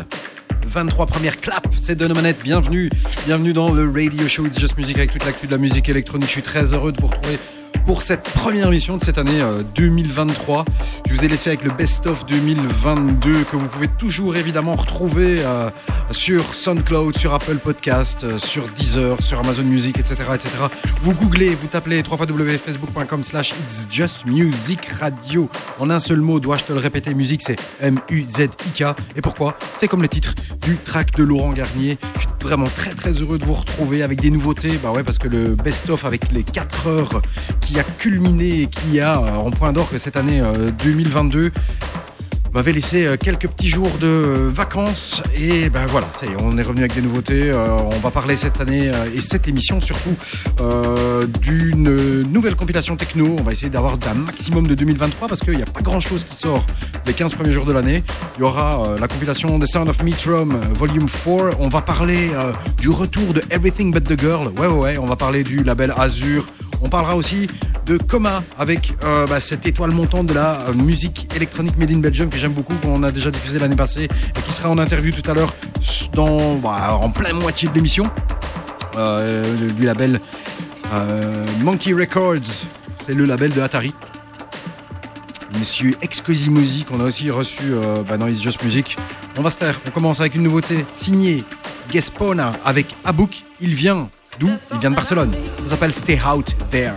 2023 première clap, c'est de nos manettes. Bienvenue, bienvenue dans le radio show It's Just Music avec toute l'actu de la musique électronique. Je suis très heureux de vous retrouver pour cette première émission de cette année euh, 2023. Je vous ai laissé avec le Best of 2022 que vous pouvez toujours évidemment retrouver euh, sur SoundCloud, sur Apple Podcast, euh, sur Deezer, sur Amazon Music, etc., etc. Vous googlez, vous tapez www.facebook.com slash It's Just Music Radio. En un seul mot, dois-je te le répéter, musique c'est M-U-Z-I-K. Et pourquoi? C'est comme le titre du track de Laurent Garnier. Je suis vraiment très très heureux de vous retrouver avec des nouveautés. Bah ouais, parce que le best-of avec les 4 heures qui a culminé et qui a euh, en point d'orgue cette année euh, 2022 m'avait laissé euh, quelques petits jours de euh, vacances et ben voilà, ça y est, on est revenu avec des nouveautés. Euh, on va parler cette année euh, et cette émission surtout euh, d'une nouvelle compilation techno. On va essayer d'avoir un maximum de 2023 parce qu'il n'y a pas grand chose qui sort les 15 premiers jours de l'année. Il y aura euh, la compilation The Sound of Metrum euh, Volume 4. On va parler euh, du retour de Everything But the Girl. Ouais, ouais, ouais. On va parler du label Azure. On parlera aussi de Coma avec euh, bah, cette étoile montante de la euh, musique électronique Made in Belgium que j'aime beaucoup, qu'on a déjà diffusé l'année passée et qui sera en interview tout à l'heure bah, en plein moitié de l'émission euh, du label Monkey Records. C'est le label de Atari. Monsieur Excosimosi qu'on a aussi reçu bah, dans It's Just Music. On va se taire. On commence avec une nouveauté signée Gespona avec Abouk. Il vient d'où Il vient de Barcelone. Ça s'appelle Stay Out There.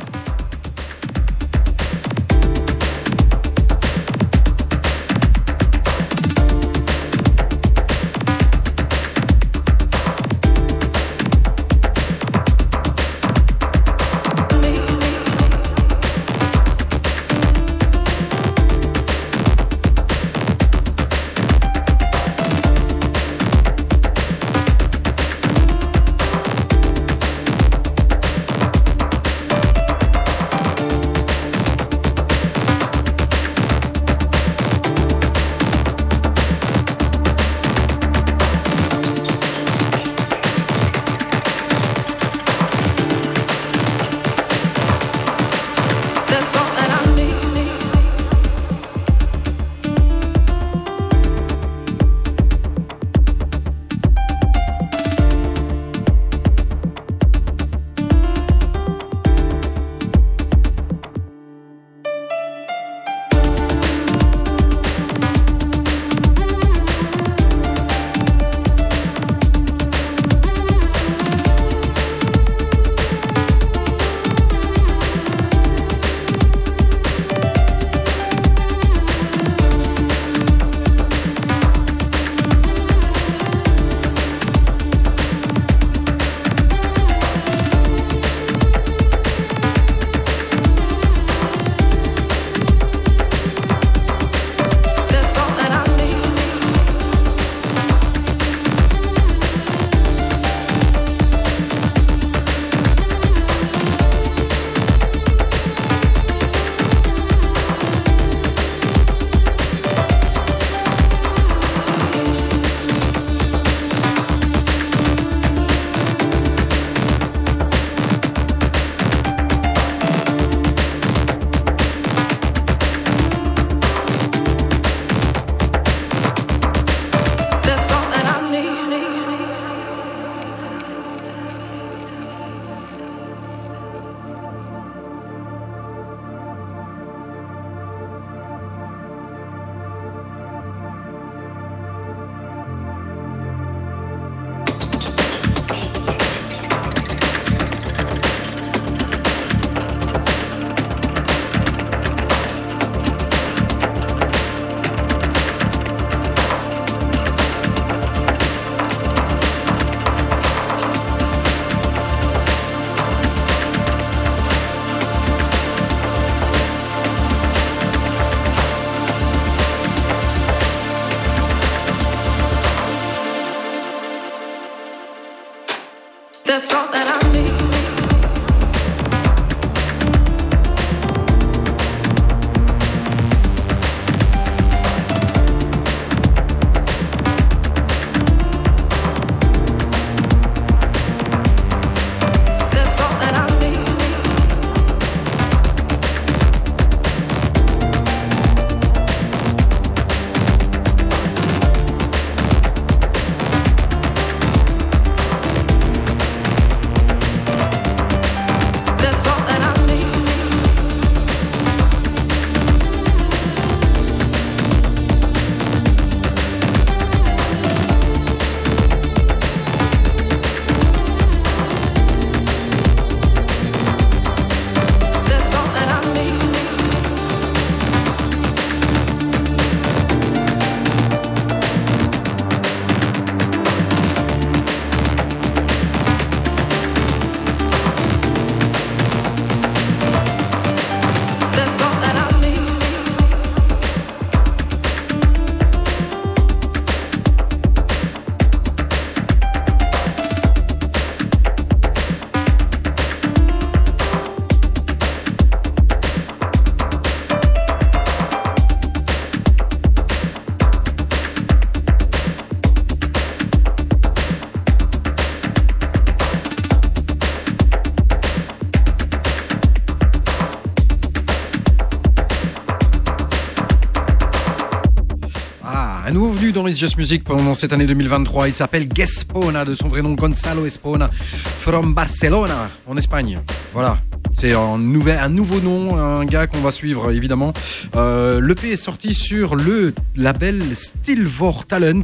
Dans It's Just Music pendant cette année 2023. Il s'appelle Gespona, de son vrai nom Gonzalo Espona, from Barcelona, en Espagne. Voilà. C'est un, nouvel, un nouveau nom, un gars qu'on va suivre évidemment. Euh, L'EP est sorti sur le label Stillvor Talent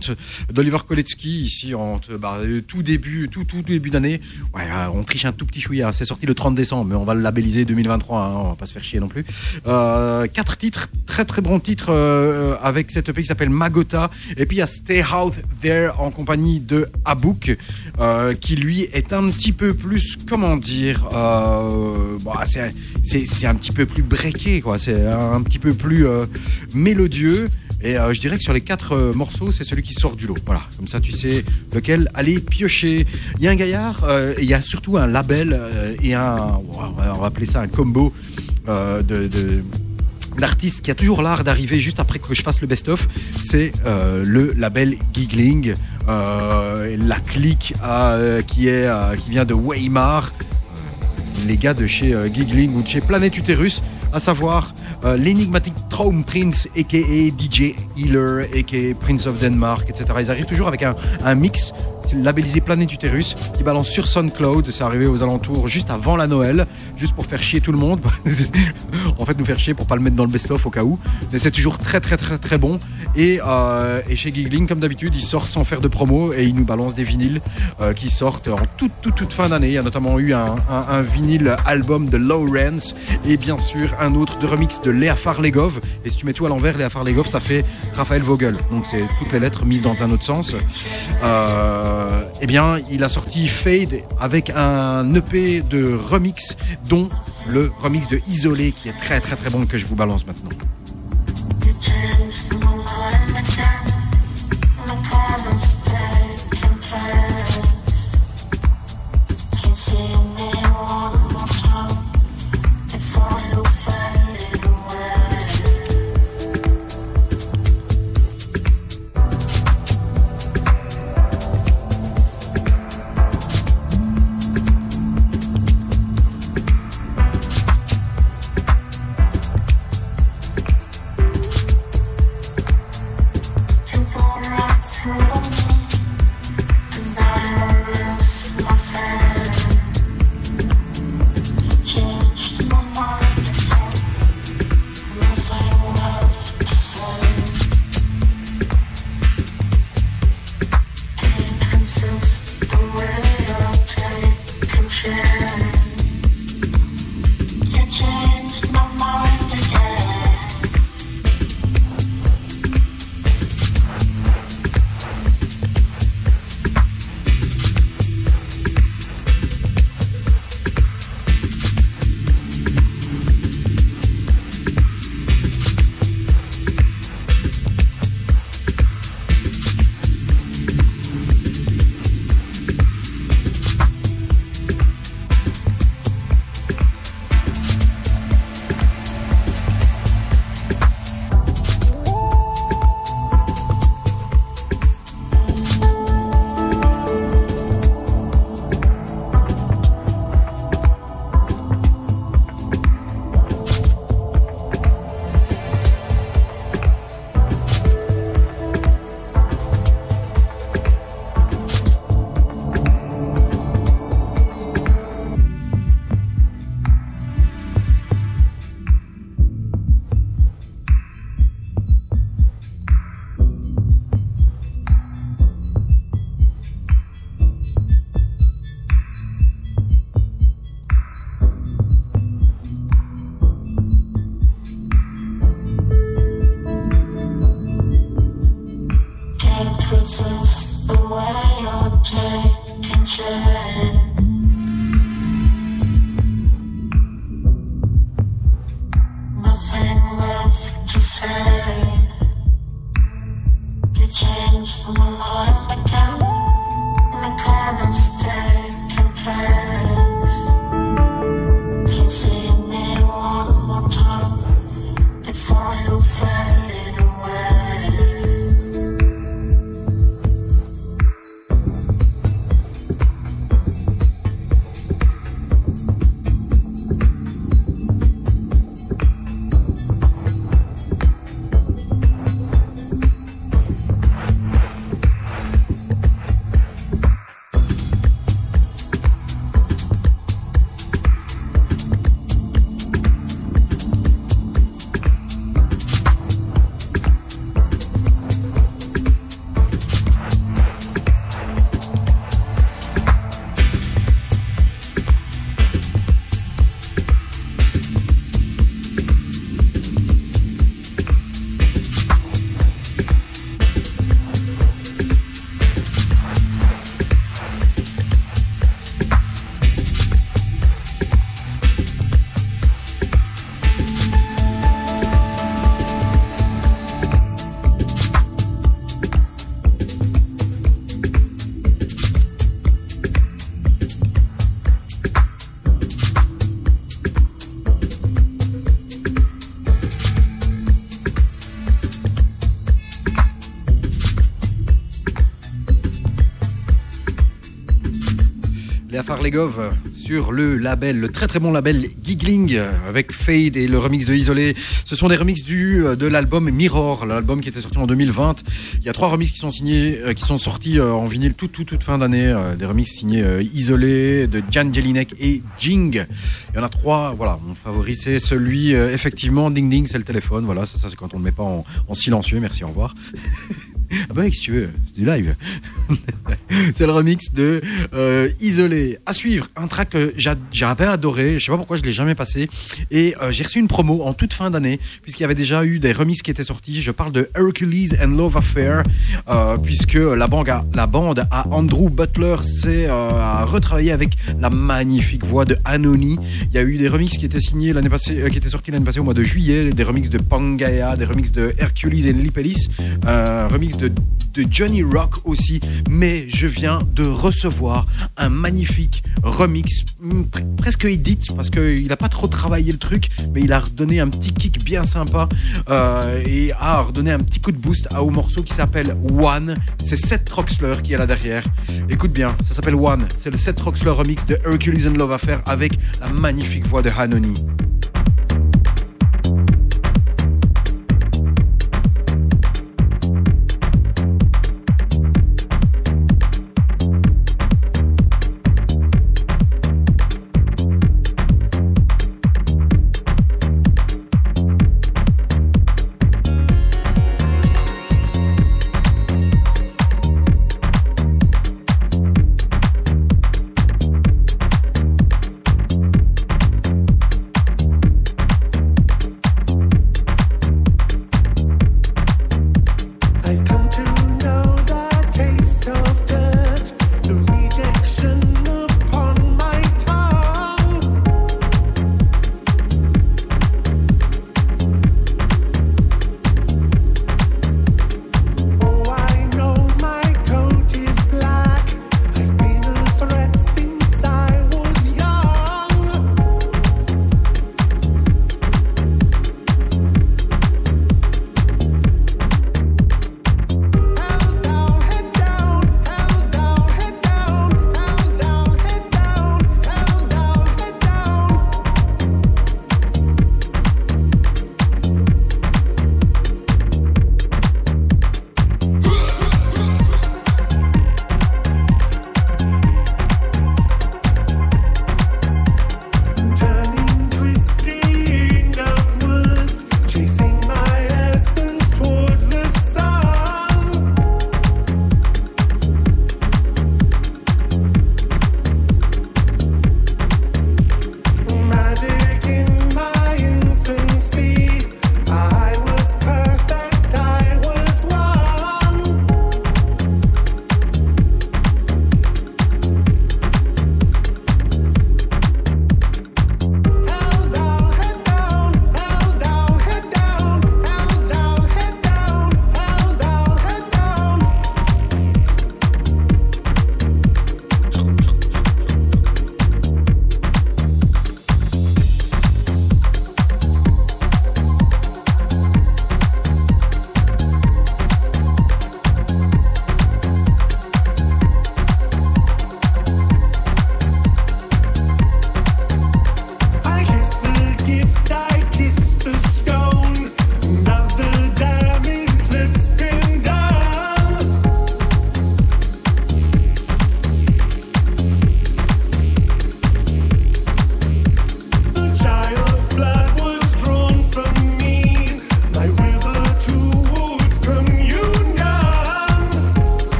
d'Oliver Koletsky ici en bah, tout début, tout, tout début d'année. Euh, on triche un tout petit chouïa. C'est sorti le 30 décembre, mais on va le labelliser 2023. Hein, on va pas se faire chier non plus. Euh, quatre titres, très très bons titres euh, avec cette EP qui s'appelle Magota. Et puis il y a Stay Out There en compagnie de Abouk, euh, qui lui est un petit peu plus, comment dire. Euh, bah, c'est un petit peu plus breaké, quoi. C'est un petit peu plus euh, mélodieux. Et je dirais que sur les quatre morceaux, c'est celui qui sort du lot. Voilà, comme ça tu sais lequel aller piocher. Il y a un gaillard, il y a surtout un label et un, on va appeler ça un combo de, d'artiste qui a toujours l'art d'arriver juste après que je fasse le best-of, c'est le label Giggling, la clique qui, est, qui vient de Weimar, les gars de chez euh, Giggling ou de chez Planet Uterus, à savoir euh, l'énigmatique Traum Prince, aka DJ Healer, aka Prince of Denmark, etc. Ils arrivent toujours avec un mix labellisé Planète Uterus, qui balance sur SoundCloud. C'est arrivé aux alentours juste avant la Noël, juste pour faire chier tout le monde. en fait, nous faire chier pour pas le mettre dans le best-of au cas où. Mais c'est toujours très, très, très, très bon. Et, euh, chez Giggling, comme d'habitude, ils sortent sans faire de promo et ils nous balancent des vinyles euh, qui sortent en toute, toute, toute fin d'année. Il y a notamment eu un, vinyle album de Lawrence et bien sûr un autre de remix de Léa Farlegov. Et si tu mets tout à l'envers, Léa Farlegov, ça fait Raphaël Vogel. Donc c'est toutes les lettres mises dans un autre sens. Euh, eh bien, il a sorti Fade avec un EP de remix, dont le remix de Isolé, qui est très très très bon que je vous balance maintenant. shine. Farlegov sur le label, le très très bon label Giggling avec Fade et le remix de Isolé. Ce sont des remixes du, de l'album Mirror, l'album qui était sorti en 2020. Il y a trois remixes qui sont signés, euh, qui sont sortis euh, en vinyle toute tout, toute fin d'année. Euh, des remixes signés Isolé de Jan Jelinek et Jing. Il y en a trois, voilà. Mon favori c'est celui, effectivement, Ding Ding, c'est le téléphone. Voilà, ça, c'est quand on ne met pas en, en silencieux. Merci, au revoir. ah bah, si tu veux, c'est du live. c'est le remix de euh, Isolé. À suivre, un track que j'avais adoré, je sais pas pourquoi je l'ai jamais passé. Et euh, j'ai reçu une promo en toute fin d'année, puisqu'il y avait déjà eu des remixes qui étaient sortis. Je parle de Hercules and Love Affair, euh, puisque la bande, à, la bande à Andrew Butler s'est à retravailler avec la magnifique voix de Anony. Il y a eu des remixes qui étaient signés l'année passée, qui étaient sortis l'année passée au mois de juillet, des remixes de Pangaya, des remixes de Hercules and Lipelis, remix de, Johnny Rock aussi. Mais viens de recevoir un magnifique remix, mm, presque edit, parce qu'il n'a pas trop travaillé le truc, mais il a redonné un petit kick bien sympa euh, et a redonné un petit coup de boost à, au morceau qui s'appelle One. C'est Seth Roxler qui est là derrière. Écoute bien, ça s'appelle One. C'est le Seth Roxler remix de Hercules and Love Affair avec la magnifique voix de Hanoni.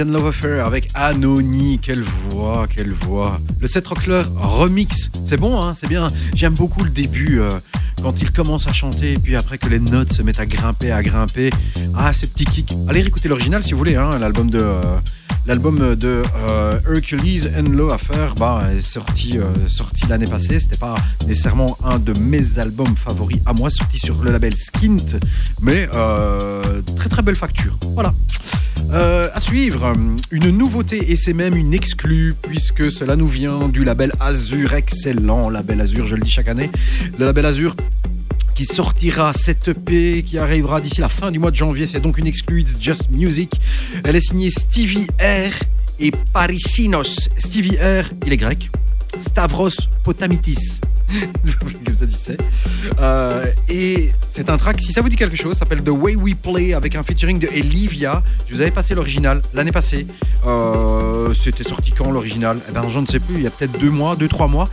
And Love Affair avec Anony. Quelle voix, quelle voix. Le set rockler remix. C'est bon, hein, c'est bien. J'aime beaucoup le début. euh, quand il commence à chanter et puis après que les notes se mettent à grimper, à grimper. Ah, ces petits kicks. Allez écouter l'original si vous voulez, hein, l'album de. euh, L'album de euh, Hercules and Low Affair bah, est sorti, sorti l'année passée. C'était pas nécessairement un de mes albums favoris à moi, sorti sur le label Skint, mais très très belle facture. Voilà. Euh, à suivre, une nouveauté et c'est même une exclue puisque cela nous vient du label Azur, excellent label Azur, je le dis chaque année. Le label Azur qui sortira cette EP qui arrivera d'ici la fin du mois de janvier. C'est donc une exclue It's Just Music. Elle est signée Stevie R et Parisinos. Stevie R, il est grec. Stavros Potamitis. Comme ça, tu sais. Euh, et c'est un track, si ça vous dit quelque chose, s'appelle The Way We Play avec un featuring de Elivia. Je vous avais passé l'original l'année passée. Euh, C'était sorti quand l'original? Eh ben, je ne sais plus, il y a peut-être deux mois, deux, trois mois.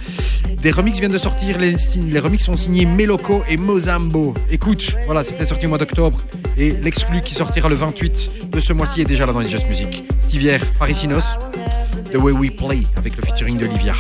Des remixes viennent de sortir, les, les remixes sont signés Meloco et Mozambo. Écoute, voilà, c'était sorti au mois d'octobre. Et l'exclu qui sortira le 28 de ce mois-ci est déjà là dans les Just Music. Stivière, Parisinos, The Way We Play avec le featuring d'Olivia.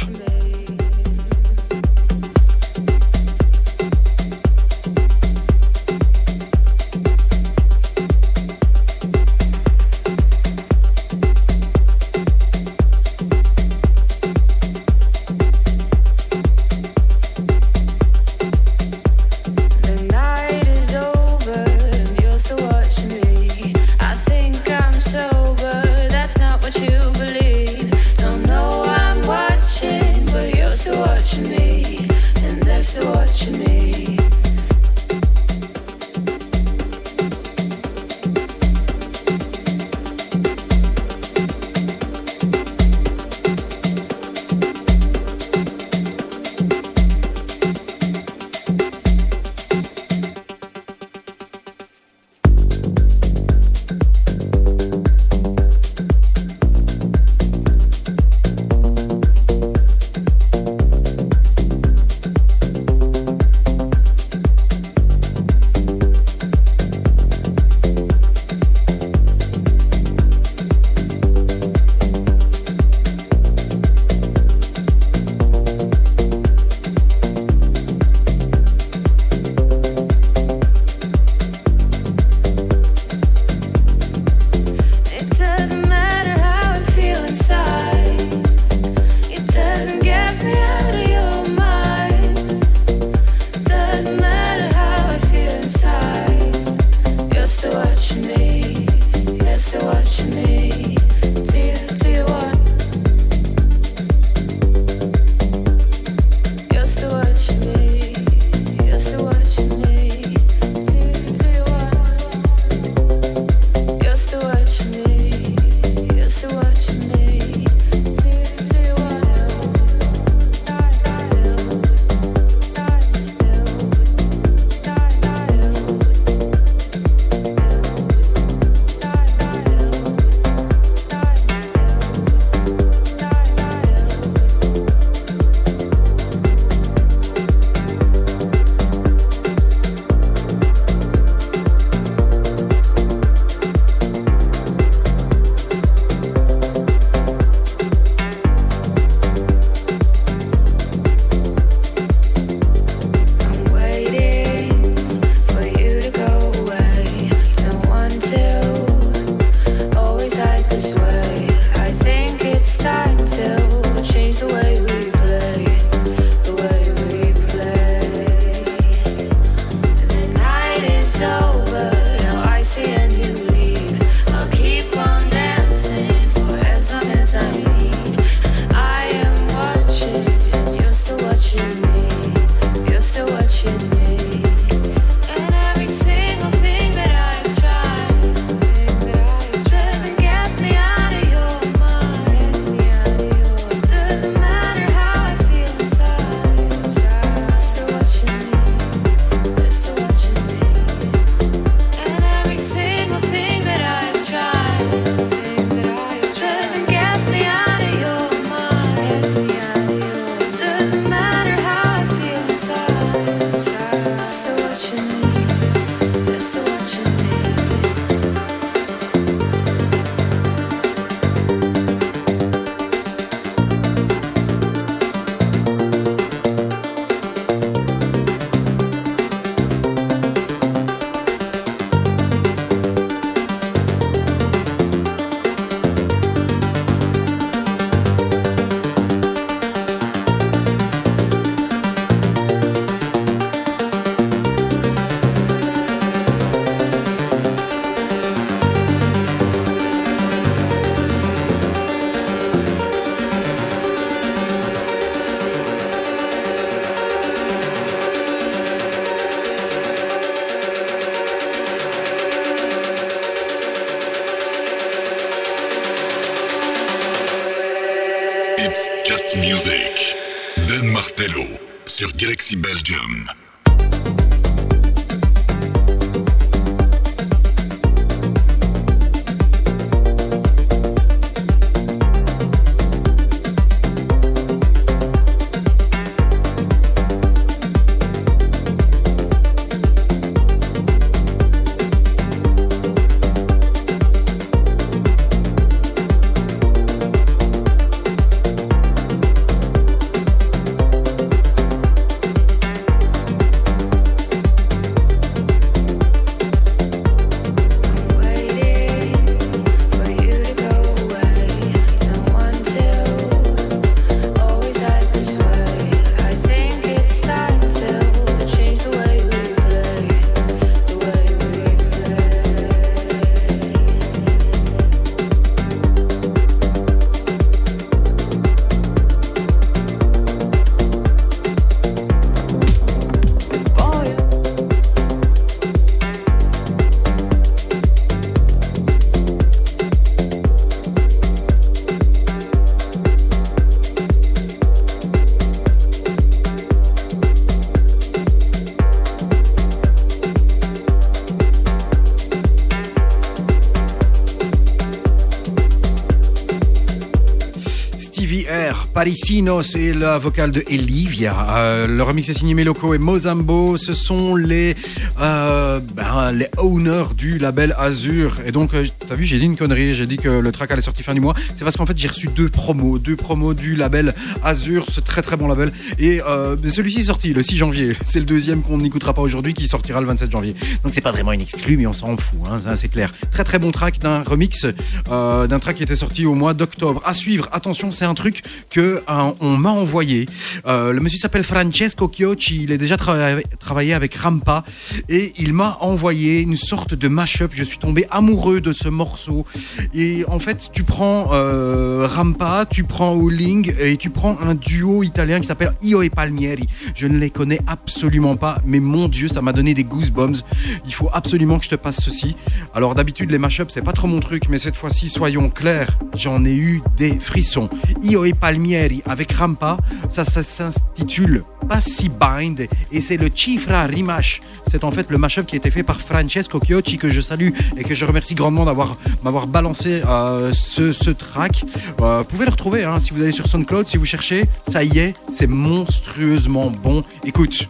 Parisinos et la vocale de Elivia. Euh, le remix est signé Meloco et Mozambo. Ce sont les, euh, ben, les owners du label Azur. Et donc, euh, t'as vu, j'ai dit une connerie. J'ai dit que le track allait sortir fin du mois. C'est parce qu'en fait, j'ai reçu deux promos. Deux promos du label Azur, ce très très bon label. Et euh, celui-ci est sorti le 6 janvier. C'est le deuxième qu'on n'écoutera pas aujourd'hui qui sortira le 27 janvier. Donc, c'est pas vraiment une exclue, mais on s'en fout. Hein, c'est clair. Très très bon track d'un remix d'un track qui était sorti au mois d'octobre. À suivre, attention, c'est un truc que on m'a envoyé. Le monsieur s'appelle Francesco Chiocci, il a déjà trava- travaillé avec Rampa et il m'a envoyé une sorte de mashup. Je suis tombé amoureux de ce morceau. Et en fait, tu prends euh, Rampa, tu prends Uling et tu prends un duo italien qui s'appelle Io e Palmieri. Je ne les connais absolument pas, mais mon Dieu, ça m'a donné des goosebumps. Il faut absolument que je te passe ceci. Alors d'habitude, les mashups, c'est pas trop mon truc, mais cette fois-ci, soyons clairs, j'en ai eu des frissons. Io e Palmieri avec Rampa, ça, s'intitule Passi Bind et c'est le Cifra Rimash. C'est en fait le mashup qui a été fait par Francesco Chiocci que je salue et que je remercie grandement d'avoir m'avoir balancé euh, ce, track. Euh, vous pouvez le retrouver hein, si vous allez sur SoundCloud, si vous cherchez, ça y est, c'est monstrueusement bon. Écoute.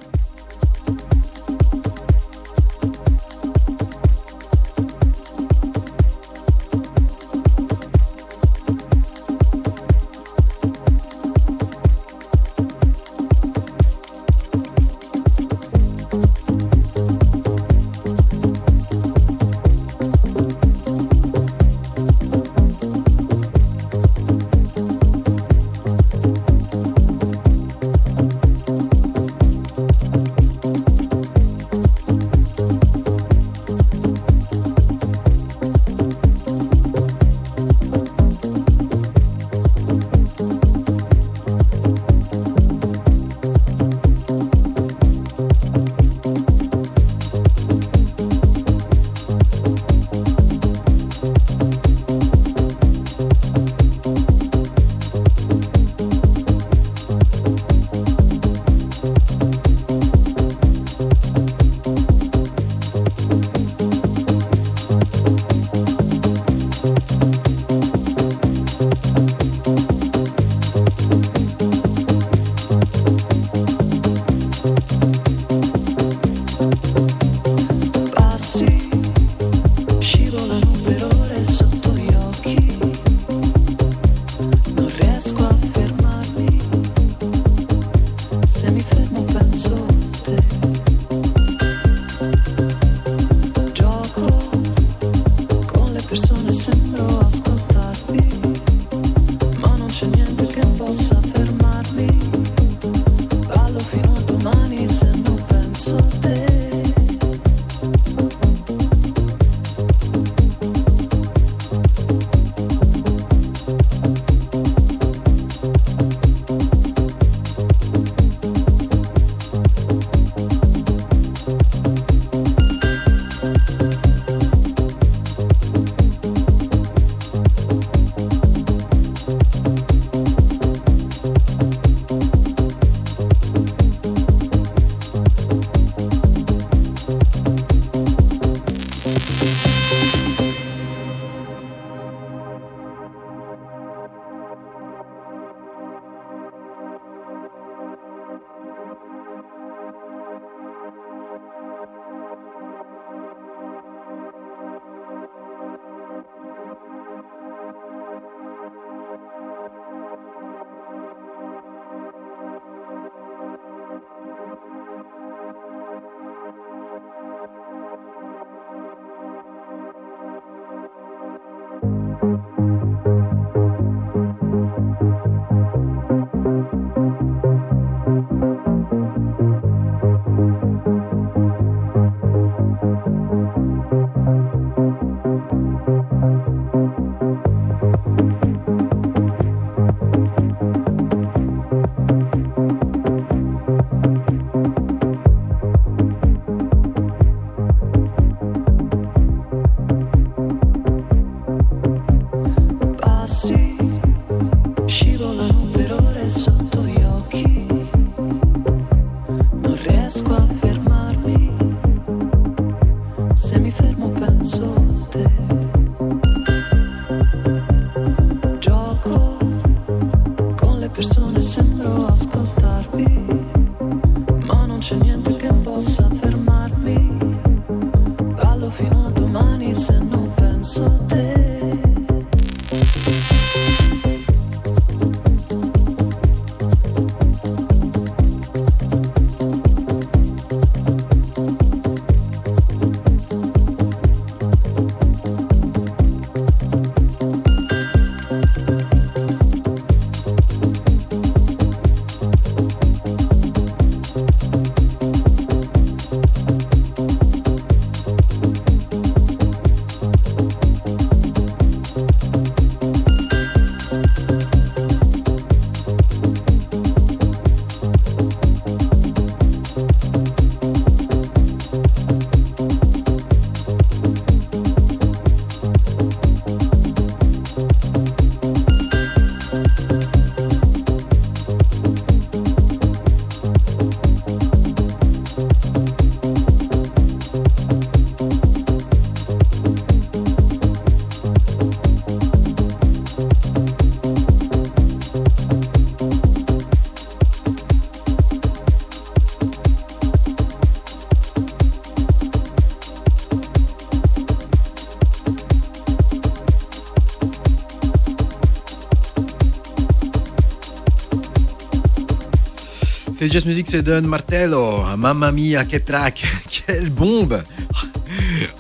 C'est Just Music, c'est Don Martello. Mamma mia, quel track, quelle bombe.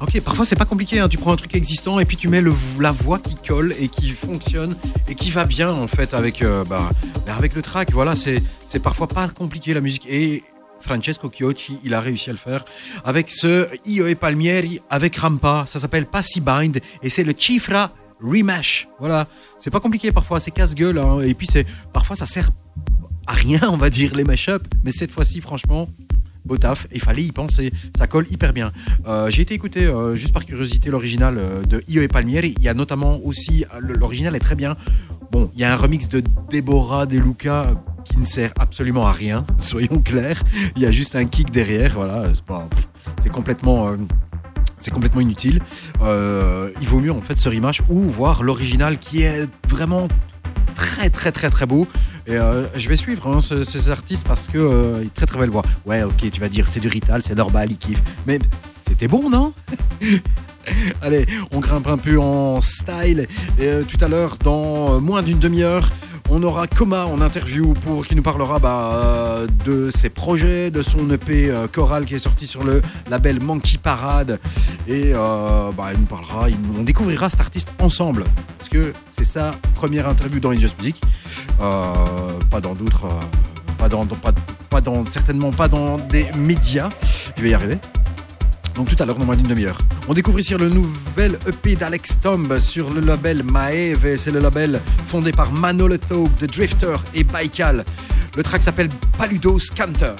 Ok, parfois c'est pas compliqué, hein. tu prends un truc existant et puis tu mets la voix qui colle et qui fonctionne et qui va bien en fait avec, euh, bah, bah, avec le track. Voilà, c'est parfois pas compliqué la musique. Et Francesco Chiocci, il a réussi à le faire avec ce Io e Palmieri, avec Rampa, ça s'appelle Passy Bind et c'est le Chifra Remash. Voilà, c'est pas compliqué parfois, c'est casse-gueule hein. et puis c'est parfois ça sert rien, on va dire, les mashups. Mais cette fois-ci, franchement, beau taf. Il fallait y penser. Ça colle hyper bien. Euh, J'ai été écouter, euh, juste par curiosité, l'original euh, de Io et Palmieri. Il y a notamment aussi, euh, l'original est très bien. Bon, il y a un remix de Deborah De Luca qui ne sert absolument à rien, soyons clairs. Il y a juste un kick derrière, voilà. C'est pas- c'est complètement. complètement inutile. Il vaut mieux en fait ce rematch ou voir l'original qui est vraiment très très très très beau. Et euh, je vais suivre hein, ce- ces artistes parce que euh, très très belle voix. Ouais, ok, tu vas dire c'est du Rital, c'est normal, il kiffe. Mais c'était bon, non? Allez, on grimpe un peu en style. Et euh, tout à l'heure, dans moins d'une demi-heure, on aura Coma en interview pour qui nous parlera bah, euh, de ses projets, de son EP euh, choral qui est sorti sur le label Monkey Parade. Et euh, bah, il nous parlera, on découvrira cet artiste ensemble. Parce que c'est sa première interview dans Just Music. Euh, pas dans d'autres. certainement pas dans des médias. Je vais y arriver. Donc tout à l'heure, dans moins d'une demi-heure. On découvre ici le nouvel EP d'Alex Tomb sur le label Maeve. C'est le label fondé par Manolo Taube, The Drifter et Baikal. Le track s'appelle Paludo Scanter.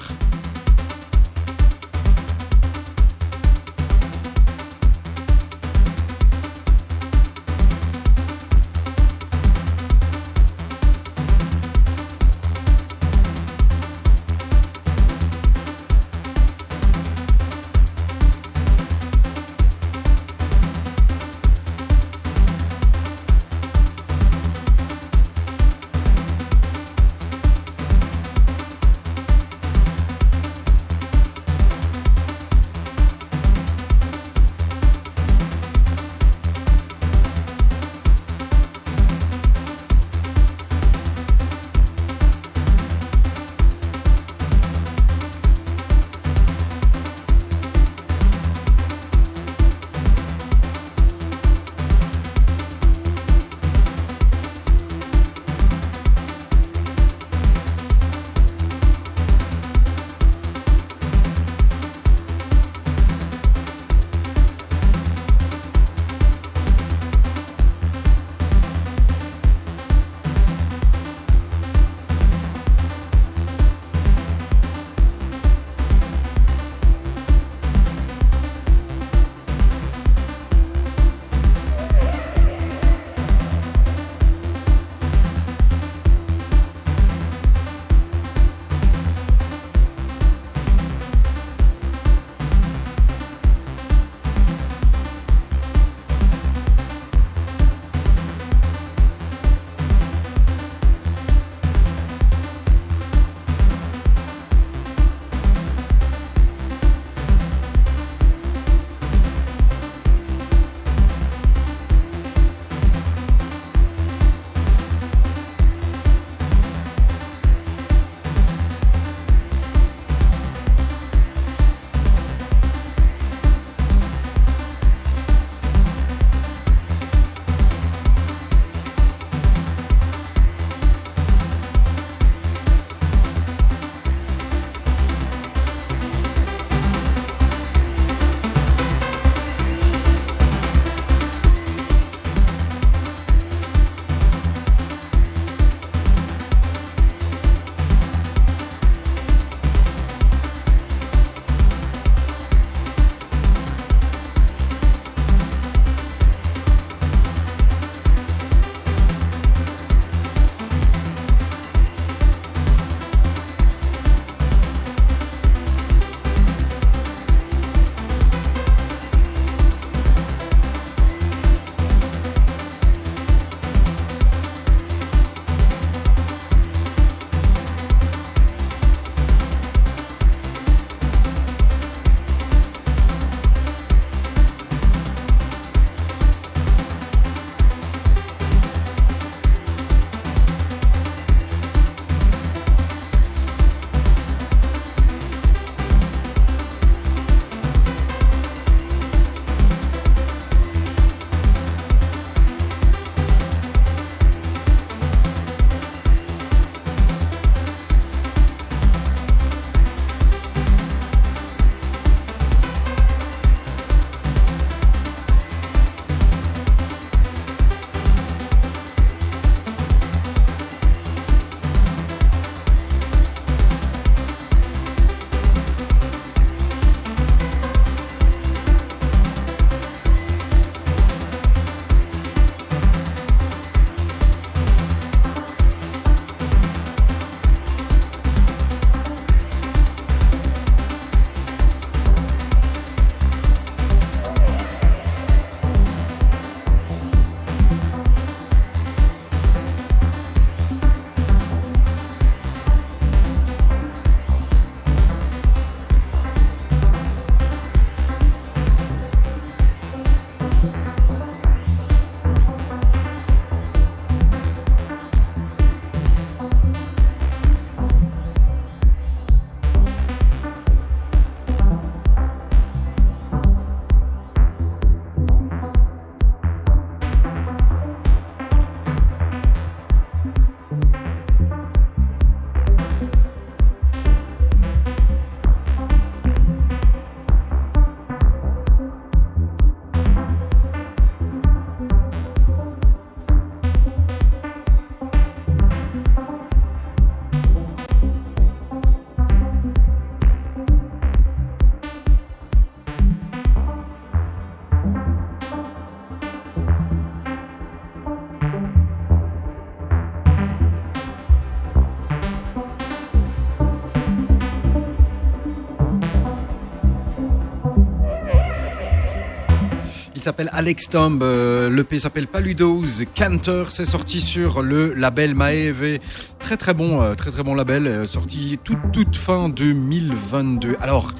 S'appelle Alex Tomb, euh, l'EP s'appelle Paludos Canter, c'est sorti sur le label Maeve, très très bon, euh, très très bon label, euh, sorti toute toute fin 2022. Alors,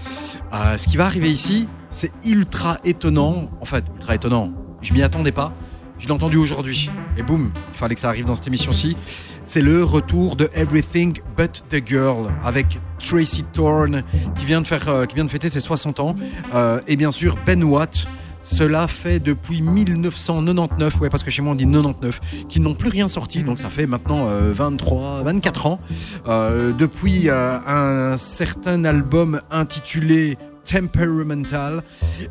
euh, ce qui va arriver ici, c'est ultra étonnant, en fait, ultra étonnant, je m'y attendais pas, je l'ai entendu aujourd'hui, et boum, il fallait que ça arrive dans cette émission-ci. C'est le retour de Everything But the Girl avec Tracy Thorn qui vient de faire, qui vient de fêter ses 60 ans, et bien sûr Ben Watt. Cela fait depuis 1999, ouais, parce que chez moi on dit 99, qu'ils n'ont plus rien sorti, donc ça fait maintenant euh, 23, 24 ans. Euh, depuis euh, un certain album intitulé Temperamental,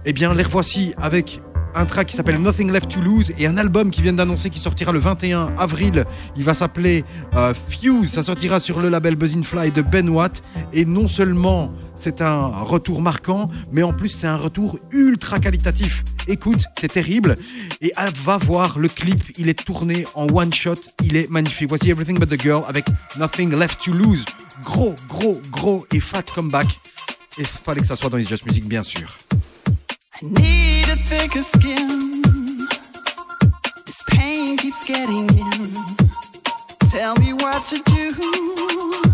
eh bien les revoici avec un track qui s'appelle Nothing Left to Lose et un album qui vient d'annoncer qui sortira le 21 avril. Il va s'appeler euh, Fuse. Ça sortira sur le label Buzzin Fly de Ben Watt. Et non seulement c'est un retour marquant, mais en plus c'est un retour ultra qualitatif. Écoute, c'est terrible. Et ah, va voir le clip. Il est tourné en one shot. Il est magnifique. Voici Everything But the Girl avec Nothing Left to Lose. Gros, gros, gros et fat comeback. Et fallait que ça soit dans les Just Music, bien sûr. I need a thicker skin. This pain keeps getting in. Tell me what to do.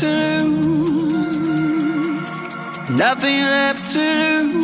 To lose? Nothing left to lose.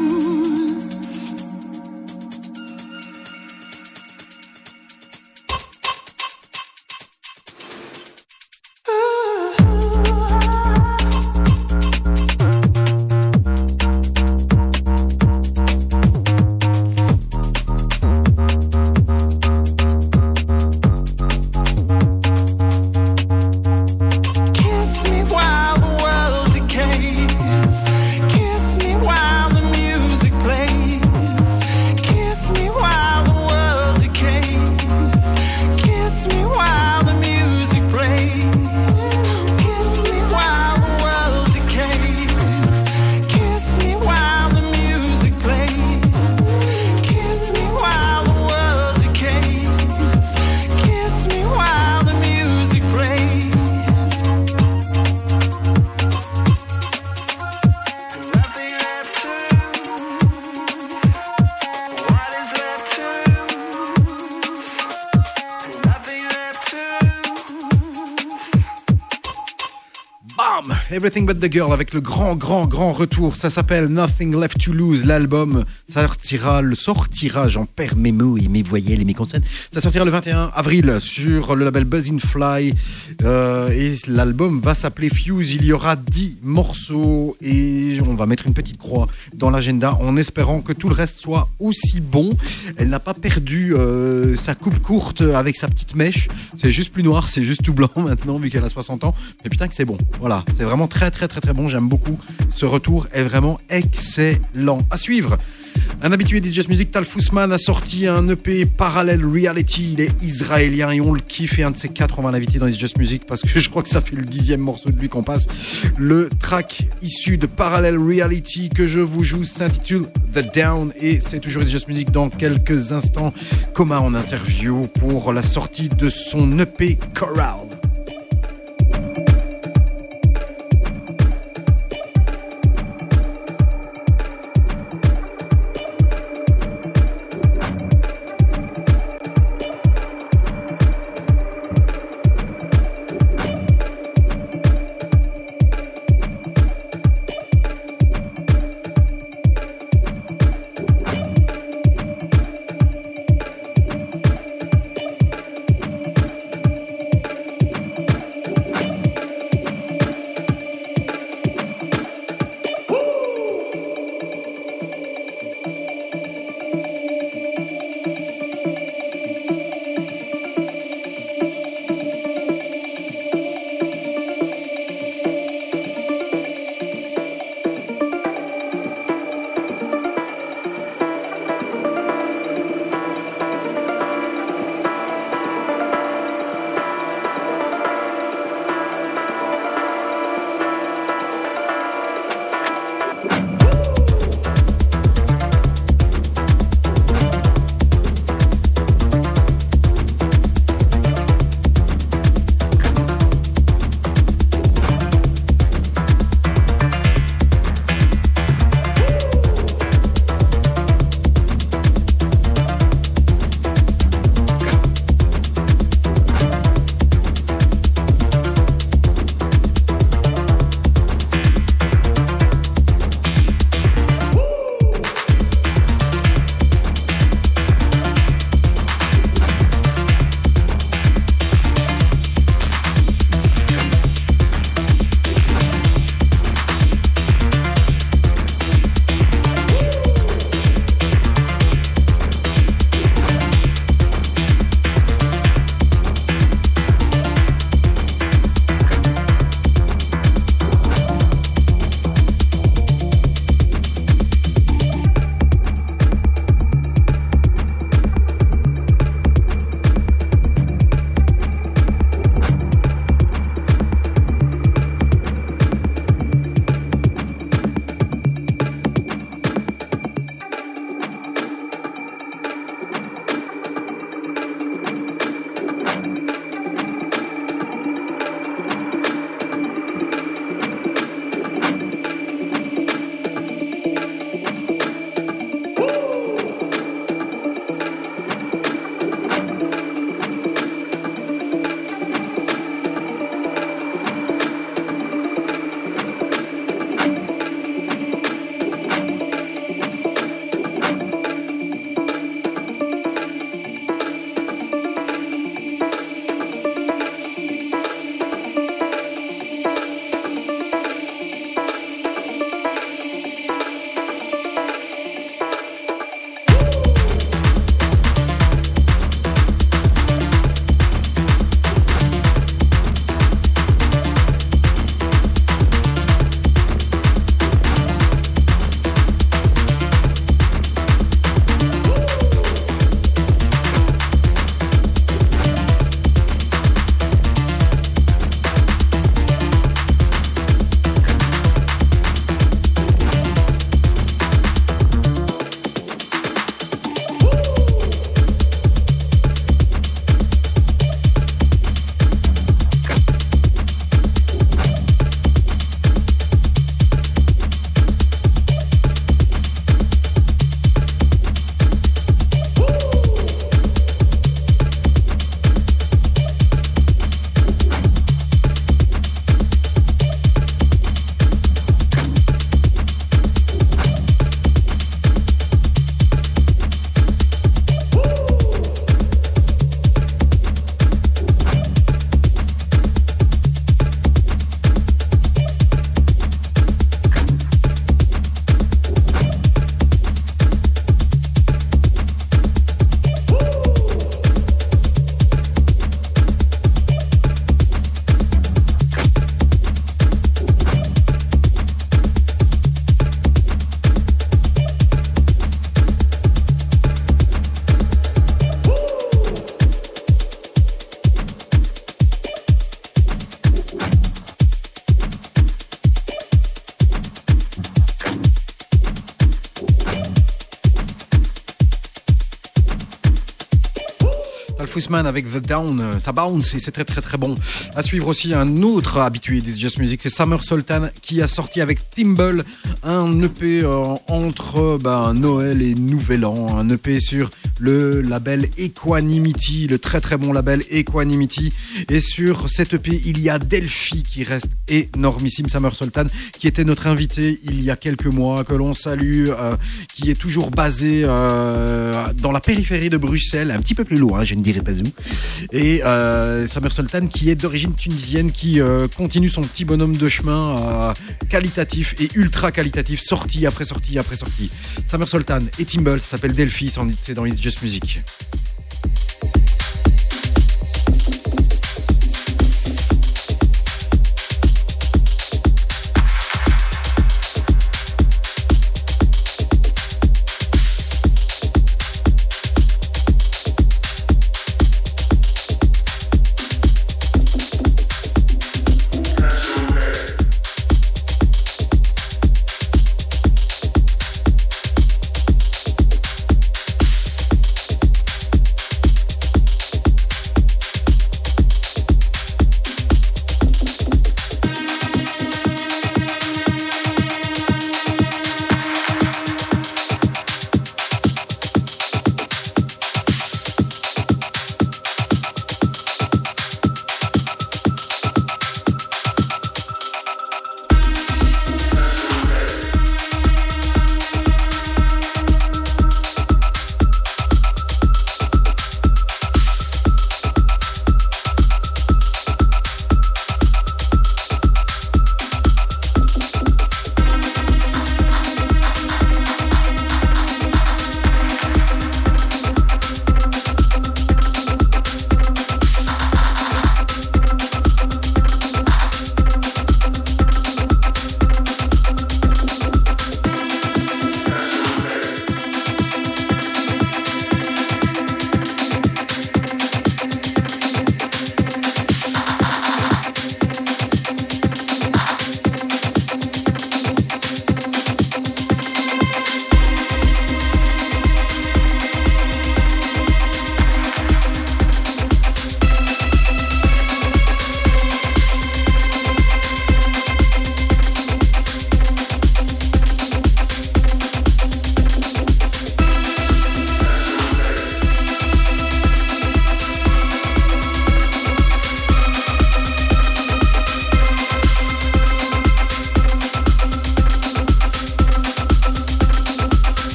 Everything But The Girl avec le grand, grand, grand retour. Ça s'appelle Nothing Left To Lose. L'album sortira, le sortira, j'en perds mes mots et mes voyelles et mes consonnes. Ça sortira le 21 avril sur le label Buzz. Euh, et l'album va s'appeler Fuse. Il y aura 10 morceaux et on va mettre une petite croix dans l'agenda en espérant que tout le reste soit aussi bon. Elle n'a pas perdu euh, sa coupe courte avec sa petite mèche. C'est juste plus noir, c'est juste tout blanc maintenant vu qu'elle a 60 ans. Mais putain que c'est bon. Voilà, c'est vraiment très très très très bon. J'aime beaucoup. Ce retour est vraiment excellent. À suivre. Un habitué de Just Music, Tal Fussman, a sorti un EP Parallel Reality. Il est israélien et on le kiffe. Et un de ces quatre, on va l'inviter dans It's Just Music parce que je crois que ça fait le dixième morceau de lui qu'on passe. Le track issu de Parallel Reality que je vous joue s'intitule The Down et c'est toujours It's Just Music dans quelques instants. Coma en interview pour la sortie de son EP Choral. Avec The Down, euh, ça bounce et c'est très très très bon. À suivre aussi un autre habitué des Just Music, c'est Summer Sultan qui a sorti avec Timble un EP euh, entre ben, Noël et Nouvel An, un EP sur le label Equanimity, le très très bon label Equanimity. Et sur cet EP, il y a Delphi qui reste énormissime, Summer Sultan, qui était notre invité il y a quelques mois, que l'on salue, euh, qui est toujours basé euh, dans la périphérie de Bruxelles, un petit peu plus loin, je ne dirais pas où. Et euh, Samer Sultan, qui est d'origine tunisienne, qui euh, continue son petit bonhomme de chemin qualitatif et ultra qualitatif, sortie après sortie après sortie. Samer Sultan et Timble, ça s'appelle Delphi, c'est dans It's Just Music.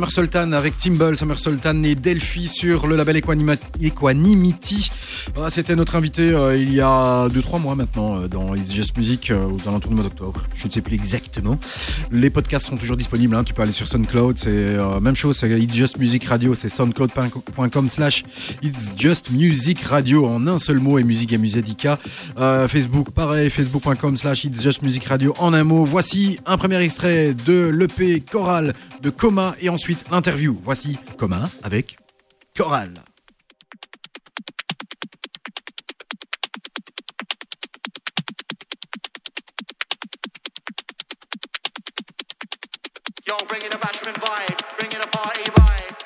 Summer Sultan avec Timble, Summer Sultan et Delphi sur le label Equanimity. Ah, C'était notre invité euh, il y a 2-3 mois maintenant euh, dans It's Just Music euh, aux alentours du mois d'octobre. Je ne sais plus exactement. Les podcasts sont toujours disponibles. hein. Tu peux aller sur SoundCloud. C'est même chose. C'est It's Just Music Radio. C'est soundcloud.com slash It's Just Music Radio en un seul mot et musique et musédica. Facebook, pareil. Facebook.com slash It's Just Music Radio en un mot. Voici un premier extrait de l'EP Choral de Coma et ensuite l'interview. Voici Coma avec Choral. Yo, bringing a bashment vibe, bringing a party vibe.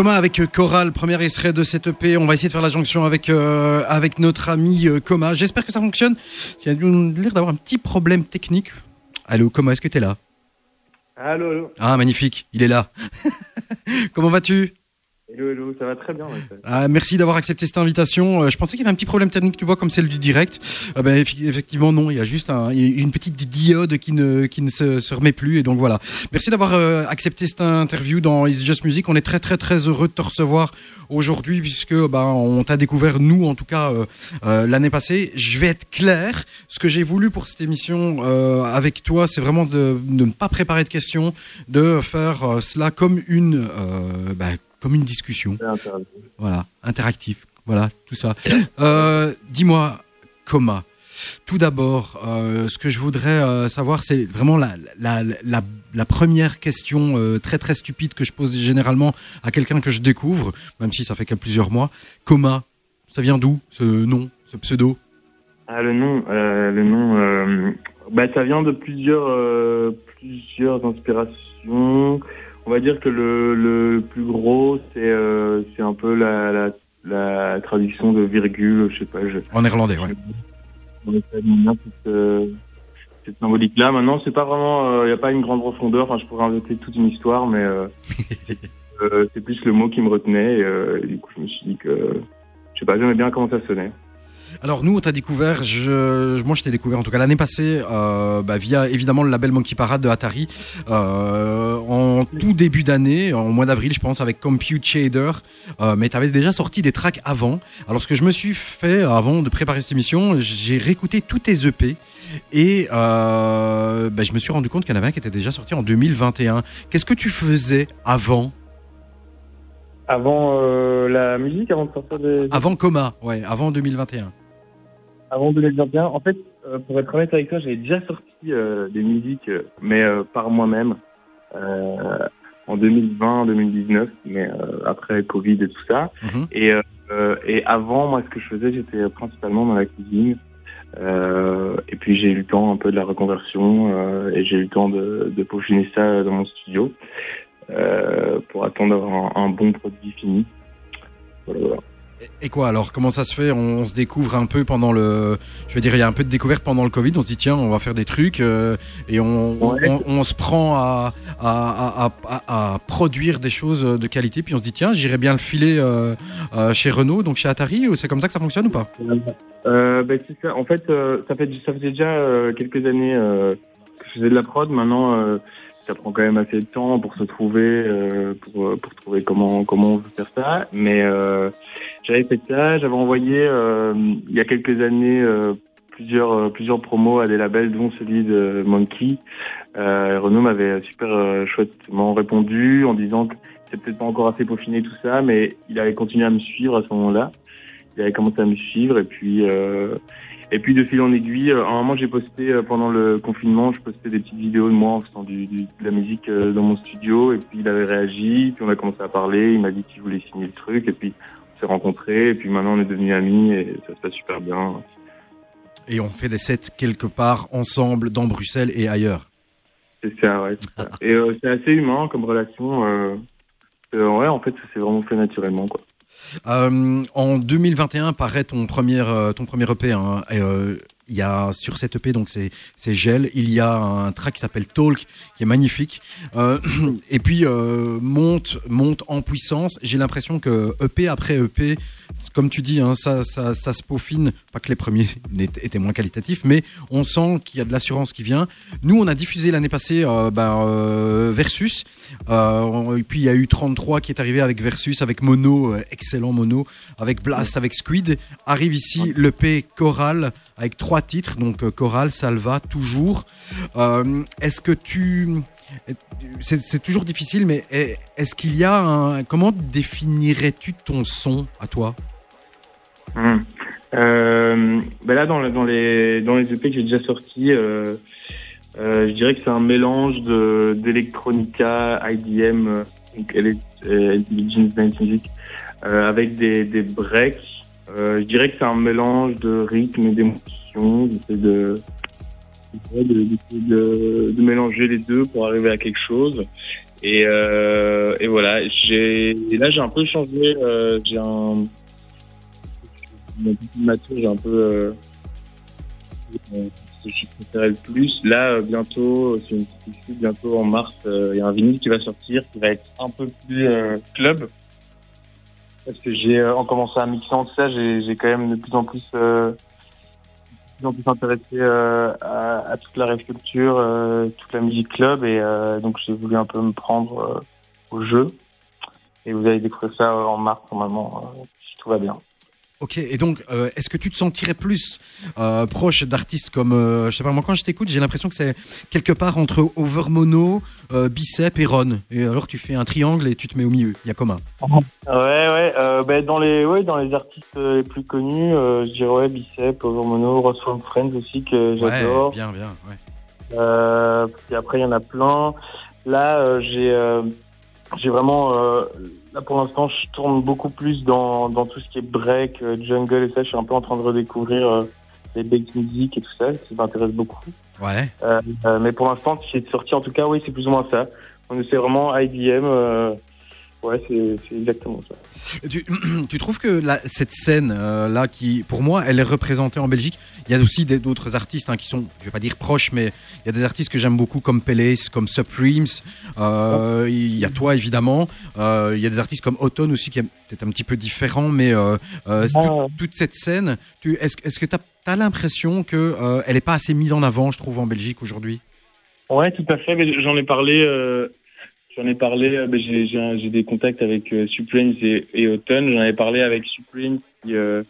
Comment avec euh, Coral, premier extrait de cette EP, on va essayer de faire la jonction avec, euh, avec notre ami euh, Coma. J'espère que ça fonctionne. Il y a l'air d'avoir un petit problème technique. Allô, Coma, est-ce que tu es là? Allô, allô. Ah, magnifique, il est là. Comment vas-tu Hello, hello, ça va très bien. Ah, merci d'avoir accepté cette invitation. Euh, je pensais qu'il y avait un petit problème technique, tu vois, comme celle du direct. Ah ben, effectivement, non, il y a juste une petite diode qui ne, qui ne se, remet plus. Et donc voilà. Merci d'avoir euh, accepté cette interview dans It's Just Music. On est très, très, très heureux de te recevoir aujourd'hui, puisque ben, on t'a découvert, nous, en tout cas, euh, l'année passée. Je vais être clair. Ce que j'ai voulu pour cette émission avec toi, c'est vraiment de, ne pas préparer de questions, de faire cela comme une, ben, comme une discussion. intéressant. Voilà, interactif. Voilà, tout ça. Euh, Dis-moi, Coma. Tout d'abord, euh, ce que je voudrais euh, savoir, c'est vraiment la, la, la, la première question euh, très très stupide que je pose généralement à quelqu'un que je découvre, même si ça fait que plusieurs mois. Coma, ça vient d'où ce nom, ce pseudo? Ah, le nom, le nom, bah, ça vient de plusieurs, plusieurs inspirations. Va dire que le, le plus gros, c'est, euh, c'est un peu la, la, la traduction de virgule, je sais pas, je, En néerlandais, ouais. on cette, euh, cette symbolique-là. Maintenant, c'est pas vraiment, il n'y a pas une grande profondeur. Enfin, je pourrais inventer toute une histoire, mais euh, c'est, euh, plus le mot qui me retenait. Et, euh, et du coup, je me suis dit que, je sais pas, j'aimais bien comment ça sonnait. Alors nous, on t'a découvert, je, moi je t'ai découvert en tout cas l'année passée euh, bah, via évidemment le label Monkey Parade de Atari euh, en tout début d'année, en mois d'avril je pense avec Compute Shader, euh, mais tu avais déjà sorti des tracks avant. Alors ce que je me suis fait avant de préparer cette émission, j'ai réécouté tous tes EP et bah, je me suis rendu compte qu'il y en avait un qui était déjà sorti en 2021. Qu'est-ce que tu faisais avant? Avant la musique, avant de sortir des... Avant Coma, ouais, avant 2021. Avant 2021, en fait, euh, pour être honnête avec toi, j'avais déjà sorti euh, des musiques, euh, mais euh, par moi-même, euh, en 2020, 2019, mais euh, après Covid et tout ça. Mhm. Et, et avant, moi, ce que je faisais, j'étais principalement dans la cuisine. Euh, et puis j'ai eu le temps un peu de la reconversion euh, et j'ai eu le temps de, de peaufiner ça dans mon studio euh, pour attendre un, un bon produit fini. Voilà, voilà. Et quoi alors Comment ça se fait on, se découvre un peu pendant le. Je veux dire, il y a un peu de découverte pendant le Covid. On se dit tiens, on va faire des trucs euh, et on, on- Ouais. on- on se prend à, à, à- à- produire des choses de qualité. Puis on se dit tiens, j'irais bien le filer euh, euh, chez Renault, donc chez Atari. ou C'est comme ça que ça fonctionne ou pas c'est ça. En fait, euh, ça fait ça faisait déjà quelques années que je faisais de la prod. Maintenant, euh, ça prend quand même assez de temps pour se trouver, euh, pour pour trouver comment comment on veut faire ça. Mais euh, j'avais fait ça. J'avais envoyé euh, il y a quelques années euh, plusieurs euh, plusieurs promos à des labels, dont celui de Monkey. Renault m'avait super chouettement répondu en disant que c'est peut-être pas encore assez peaufiné tout ça, mais il avait continué à me suivre à ce moment-là il avait commencé à me suivre et puis euh, et puis de fil en aiguille à un moment j'ai posté pendant le confinement je postais des petites vidéos de moi en faisant du, du- de la musique dans mon studio et puis il avait réagi puis on a commencé à parler il m'a dit qu'il voulait signer le truc et puis s'est rencontrés et puis maintenant on est devenus amis et ça se passe super bien Et on fait des sets quelque part ensemble dans Bruxelles et ailleurs. c'est ça ouais ça. et euh, c'est assez humain comme relation euh, euh, ouais en fait ça s'est vraiment fait naturellement quoi en 2021 paraît ton premier, ton premier EP. hein, il y a sur cette EP donc c'est c'est Gel. Il y a un track qui s'appelle Talk qui est magnifique. Euh, et puis euh, monte monte en puissance. J'ai l'impression que EP après EP, comme tu dis, hein, ça, ça ça se peaufine. Pas que les premiers étaient moins qualitatifs, mais on sent qu'il y a de l'assurance qui vient. Nous on a diffusé l'année passée euh, ben, euh, Versus. Euh, et puis il y a eu 33 qui est arrivé avec Versus, avec Mono, excellent Mono, avec Blast, avec Squid. Arrive ici l'EP Choral avec trois titres, donc euh, Choral, Salva, toujours. Euh, est-ce que tu. C'est toujours difficile, mais est- est-ce qu'il y a un. Comment définirais-tu ton son à toi? Hum. Euh, ben là, dans, dans les dans les EP que j'ai déjà sortis, je dirais que c'est un mélange de d'electronica, IDM, donc Dance Music, avec des breaks. Euh, je dirais que c'est un mélange de rythme et d'émotion. J'essaie de de, de, de, mélanger les deux pour arriver à quelque chose. Et, euh, et voilà, là j'ai un peu changé. euh, j'ai un j'ai un peu euh, ce que je préférais le plus. Là, euh, bientôt, c'est une bientôt en mars, euh, il y a un vinyle qui va sortir, qui va être un peu plus club. Parce que j'ai, euh, en commençant à mixer en tout ça, j'ai quand même de plus en plus, euh, de plus en plus intéressé euh, à, à toute la rêve euh, toute la musique club, et donc j'ai voulu un peu me prendre au jeu. Et vous allez découvrir ça en mars normalement, si tout va bien. Ok, et donc, euh, est-ce que tu te sentirais plus euh, proche d'artistes comme, euh, je sais pas, moi quand je t'écoute, j'ai l'impression que c'est quelque part entre Overmono, Bicep et Ron. Et alors tu fais un triangle et tu te mets au milieu. Il y a commun. Ouais, ouais. Ben, dans les, ouais, dans les artistes les plus connus, je dirais ouais, Bicep, Overmono, Ross from Friends aussi que j'adore. Ouais, bien, bien. Ouais. Puis après, il y en a plein. Là, j'ai, j'ai vraiment, là pour l'instant, je tourne beaucoup plus dans, dans tout ce qui est break, euh, jungle et ça. Je suis un peu en train de redécouvrir euh, les bass music et tout ça, qui m'intéresse beaucoup. Ouais. Euh, euh, mais pour l'instant, qui est sorti, en tout cas, oui, c'est plus ou moins ça. On essaie vraiment IDM. Ouais, c'est, exactement ça. Tu, tu trouves que la- cette scène euh, là, qui pour moi, elle est représentée en Belgique. Il y a aussi d'autres artistes hein, qui sont, je vais pas dire proches, mais il y a des artistes que j'aime beaucoup comme Palace, comme Supremes. Euh, Il y a toi évidemment. Euh, Il y a des artistes comme Autumn aussi qui est peut-être un petit peu différent, mais Ah. toute, toute cette scène. Est-ce, que tu as, l'impression que elle est pas assez mise en avant, je trouve, en Belgique aujourd'hui? Ouais, tout à fait. Mais j'en ai parlé. Euh, j'en ai parlé. euh, ben, j'ai, des contacts avec euh, Supremes et, et Autumn. J'en avais parlé avec Supremes qui euh,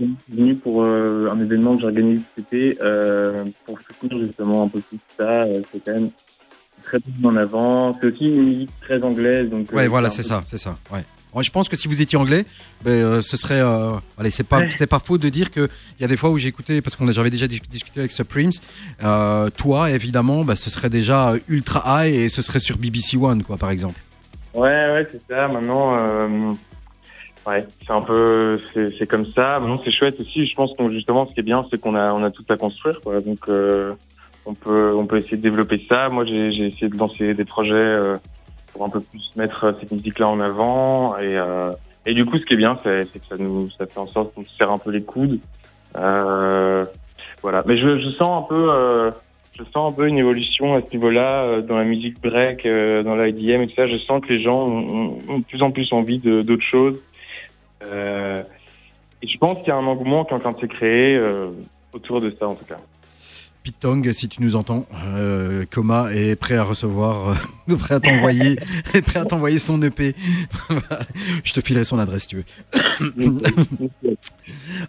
est venu pour euh, un événement que j'organise cet été euh, pour soutenir justement un peu tout ça. Euh, c'est quand même très bien en avant. C'est aussi une musique très anglaise. Donc, Ouais, euh, voilà, c'est ça, c'est ça. Ouais. Je pense que si vous étiez anglais, ben, euh, ce serait. euh, allez, c'est pas, c'est pas faux de dire que il y a des fois où j'ai écouté, parce qu'on j'avais déjà dis- discuté avec Supremes. euh, toi, évidemment, bah, ce serait déjà ultra high et ce serait sur BBC One, quoi, par exemple. Ouais, ouais, c'est ça. Maintenant, ouais, c'est un peu, c'est, comme ça. Maintenant, c'est chouette aussi. Je pense que justement, ce qui est bien, c'est qu'on a, on a tout à construire, quoi. Donc, euh, on peut, on peut essayer de développer ça. Moi, j'ai, j'ai essayé de lancer des projets euh, pour un peu plus mettre euh, cette musique-là en avant. Et, euh, et du coup, ce qui est bien, c'est, que ça nous, ça fait en sorte qu'on se serre un peu les coudes. Euh, voilà. Mais je, je sens un peu. Je sens un peu une évolution à ce niveau-là dans la musique break, dans l'IDM et tout ça. Je sens que les gens ont, de plus en plus envie d'autres choses. Et je pense qu'il y a un engouement qui est en train de se créer autour de ça, en tout cas. Pete Tong, si tu nous entends, euh, Coma est prêt à recevoir, euh, prêt à t'envoyer, est prêt à t'envoyer son EP. je te filerai son adresse si tu veux.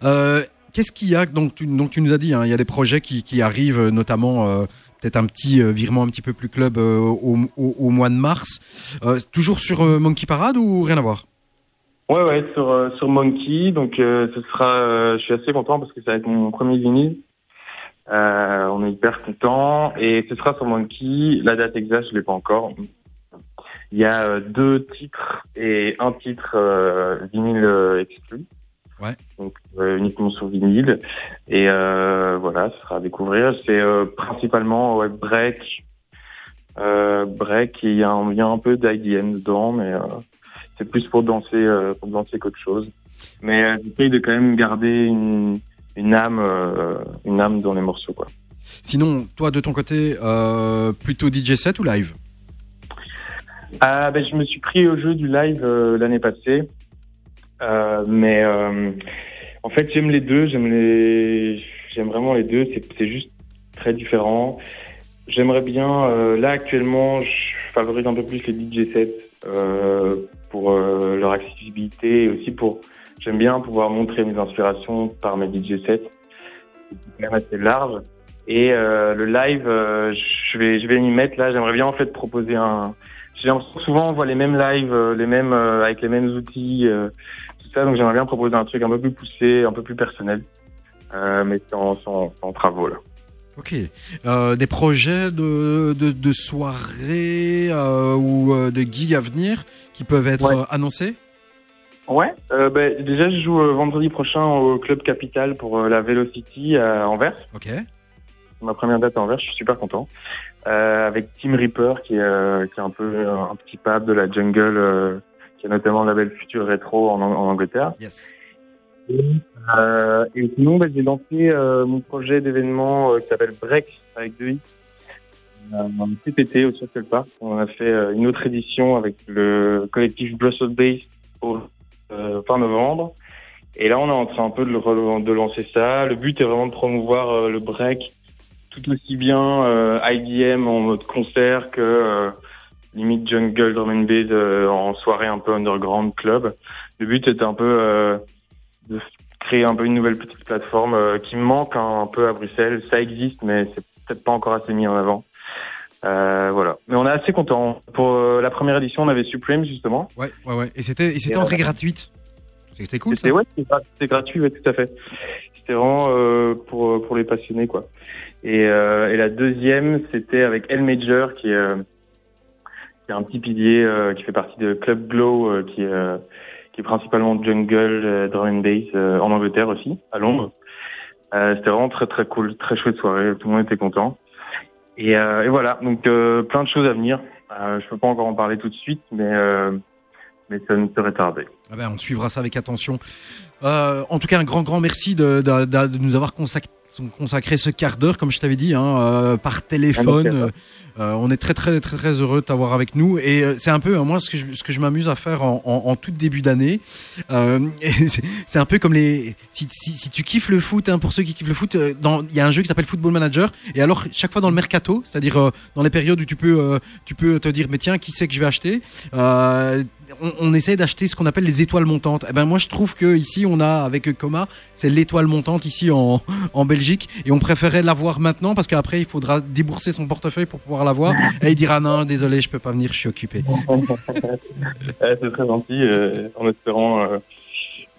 Euh, Qu'est-ce qu'il y a donc tu, donc tu nous as dit, hein, il y a des projets qui, qui arrivent, euh, notamment euh, peut-être un petit euh, virement un petit peu plus club euh, au, au- au mois de mars. Euh, toujours sur euh, Monkey Parade ou rien à voir? Ouais, ouais, sur, euh, sur Monkey. Donc, euh, ce sera, euh, je suis assez content parce que ça va être mon premier vinyle. Euh, on est hyper content et ce sera sur Monkey. La date exacte, je l'ai pas encore. Il y a euh, deux titres et un titre euh, vinyle euh, exclu. Ouais. Donc euh, uniquement sur vinyle. Et euh, voilà, ce sera à découvrir. C'est euh, principalement ouais, break, euh, break et il y a un, y a un peu d'IDM dedans, mais euh, c'est plus pour danser, euh, pour danser qu'autre chose. Mais euh, j'essaye de quand même garder une, une âme, euh, une âme dans les morceaux, quoi. Sinon, toi de ton côté, euh, plutôt DJ set ou live? Ah, ben, je me suis pris au jeu du live euh, l'année passée. Mais en fait, j'aime les deux. J'aime les, j'aime vraiment les deux. C'est, c'est juste très différent. J'aimerais bien. euh, là, actuellement, je favorise un peu plus les DJ sets euh, pour euh, leur accessibilité et aussi pour. J'aime bien pouvoir montrer mes inspirations par mes DJ sets. C'est quand même assez large. Et euh, le live, euh, je vais, je vais m'y mettre là. J'aimerais bien en fait proposer un, j'ai l'impression que souvent on voit les mêmes lives, euh, les mêmes euh, avec les mêmes outils, tout ça. Donc j'aimerais bien proposer un truc un peu plus poussé, un peu plus personnel, mais sans, sans, sans travaux là. Ok. Des projets de, de, de soirées ou de gigs à venir qui peuvent être Ouais. annoncés? Ouais. Euh, ben, déjà je joue euh, vendredi prochain au club Capital pour euh, la Velocity à Anvers. Ok. ma première date à Anvers, je suis super content. Euh, avec Tim Reaper, qui est, euh, qui est un peu un petit pape de la jungle, euh, qui a notamment le label Future Retro en, Ang- en Angleterre. Yes. Euh, et sinon, bah, j'ai lancé euh, mon projet d'événement euh, qui s'appelle Break avec deux i. Cet été au Circle Park, on a fait une autre édition avec le collectif Brussels Base au fin novembre. Et là, on est en train un peu de, de lancer ça. Le but est vraiment de promouvoir euh, le break tout aussi bien euh, IDM en mode concert que euh, limite jungle drum and bass euh, en soirée un peu underground club. Le but était un peu euh, de créer un peu une nouvelle petite plateforme euh, qui manque un, un peu à Bruxelles. Ça existe, mais c'est peut-être pas encore assez mis en avant. Euh, voilà. Mais on est assez content. Pour euh, la première édition, on avait Supreme justement. Ouais, ouais, ouais. Et c'était, et c'était entrée euh, gratuite. C'était cool ça. C'était ouais, c'était gra- c'était gratuit, ouais, tout à fait. C'était vraiment euh, pour pour les passionnés quoi. Et, euh, et la deuxième, c'était avec El Major qui est euh, qui est un petit pilier euh, qui fait partie de Club Glow euh, qui est euh, qui est principalement jungle, euh, drum and bass euh, en Angleterre aussi, à Londres. Euh, c'était vraiment très très cool, très chouette soirée, tout le monde était content. Et, euh, et voilà, donc euh, plein de choses à venir. Euh, je peux pas encore en parler tout de suite, mais mais ça ne serait tardé. Ah ben, on suivra ça avec attention. Euh, en tout cas, un grand, grand merci de- de- de nous avoir consacré, consacré ce quart d'heure, comme je t'avais dit, hein, euh, par téléphone. Ah, Euh, euh, on est très, très, très, très heureux de t'avoir avec nous. Et euh, c'est un peu, euh, moi, ce que je, ce que je m'amuse à faire en, en, en tout début d'année. Euh, c'est un peu comme les. Si, si, si tu kiffes le foot, hein, pour ceux qui kiffent le foot, il y a un jeu qui s'appelle Football Manager. Et alors, chaque fois dans le mercato, c'est-à-dire dans les périodes où tu peux, tu peux te dire, mais tiens, qui c'est que je vais acheter on, on essaie d'acheter ce qu'on appelle les étoiles montantes. Et ben moi je trouve que ici on a avec Coma, c'est l'étoile montante ici en, en Belgique et on préférait l'avoir maintenant parce qu'après il faudra débourser son portefeuille pour pouvoir l'avoir et il dira non désolé je peux pas venir je suis occupé. Ouais, c'est très gentil, euh, en espérant, euh,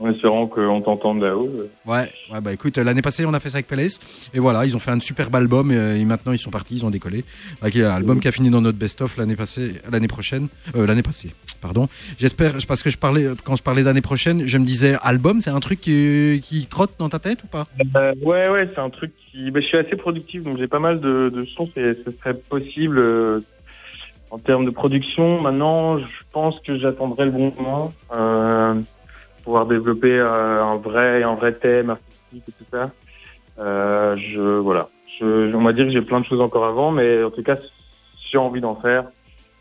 en espérant qu'on t'entende là-haut. euh. Ouais, ouais bah écoute l'année passée on a fait ça avec Palace et voilà ils ont fait un superbe album et, euh, et maintenant ils sont partis ils ont décollé. Avec un album qui a fini dans notre best-of l'année passée l'année prochaine euh, l'année passée pardon. J'espère parce que je parlais quand je parlais d'année prochaine je me disais album c'est un truc qui, qui trotte dans ta tête ou pas? Euh, ouais, ouais, c'est un truc qui. bah, je suis assez productif, donc j'ai pas mal de, de sons. Ce serait possible euh, en termes de production. Maintenant, je pense que j'attendrai le bon moment, euh, pouvoir développer euh, un vrai, un vrai thème artistique et tout ça. Euh, je, voilà. Je, on va dire que j'ai plein de choses encore avant, mais en tout cas, si j'ai envie d'en faire,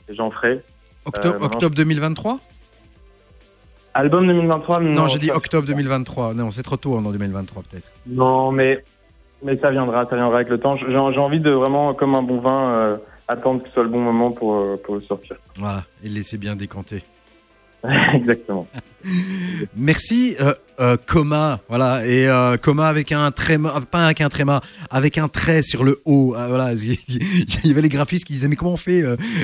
et j'en ferai. Octobre, Euh, octobre 2023 Album 2023 Non, Non, j'ai dit octobre 2023. Non, c'est trop tôt en 2023 peut-être. Non, mais, mais ça viendra, ça viendra avec le temps. J'ai envie de vraiment, comme un bon vin, euh, attendre que ce soit le bon moment pour, pour le sortir. Voilà, et laissez bien décanter. Exactement. Merci, euh, euh, Coma. Voilà, et euh, Coma avec un tréma, pas avec un tréma, avec un trait sur le haut. Ah, voilà, il y avait les graphistes qui disaient mais comment on fait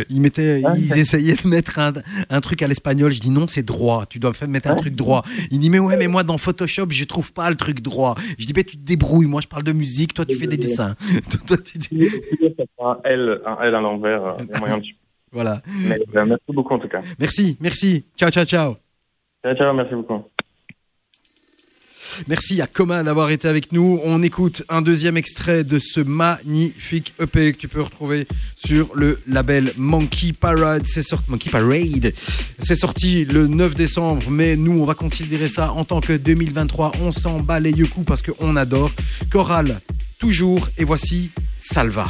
Ils mettaient, ils essayaient de mettre un, un truc à l'espagnol. Je dis non, c'est droit. Tu dois faire mettre un truc droit. Il dit mais ouais, mais moi dans Photoshop, je trouve pas le truc droit. Je dis mais tu te débrouilles. Moi, je parle de musique. Toi, tu fais des dessins. Toi, tu dis- un L, un L à l'envers, il y a moyen de- Voilà. Mais, euh, merci beaucoup en tout cas. Merci, merci. Ciao, ciao, ciao. Ciao, ciao, merci beaucoup. Merci à Coma d'avoir été avec nous. On écoute un deuxième extrait de ce magnifique EP que tu peux retrouver sur le label Monkey Parade. C'est sorti, Monkey Parade. C'est sorti le 9 décembre, mais nous, on va considérer ça en tant que 2023. On s'en bat les yeux coups parce qu'on adore. Chorale, toujours. Et voici. Salva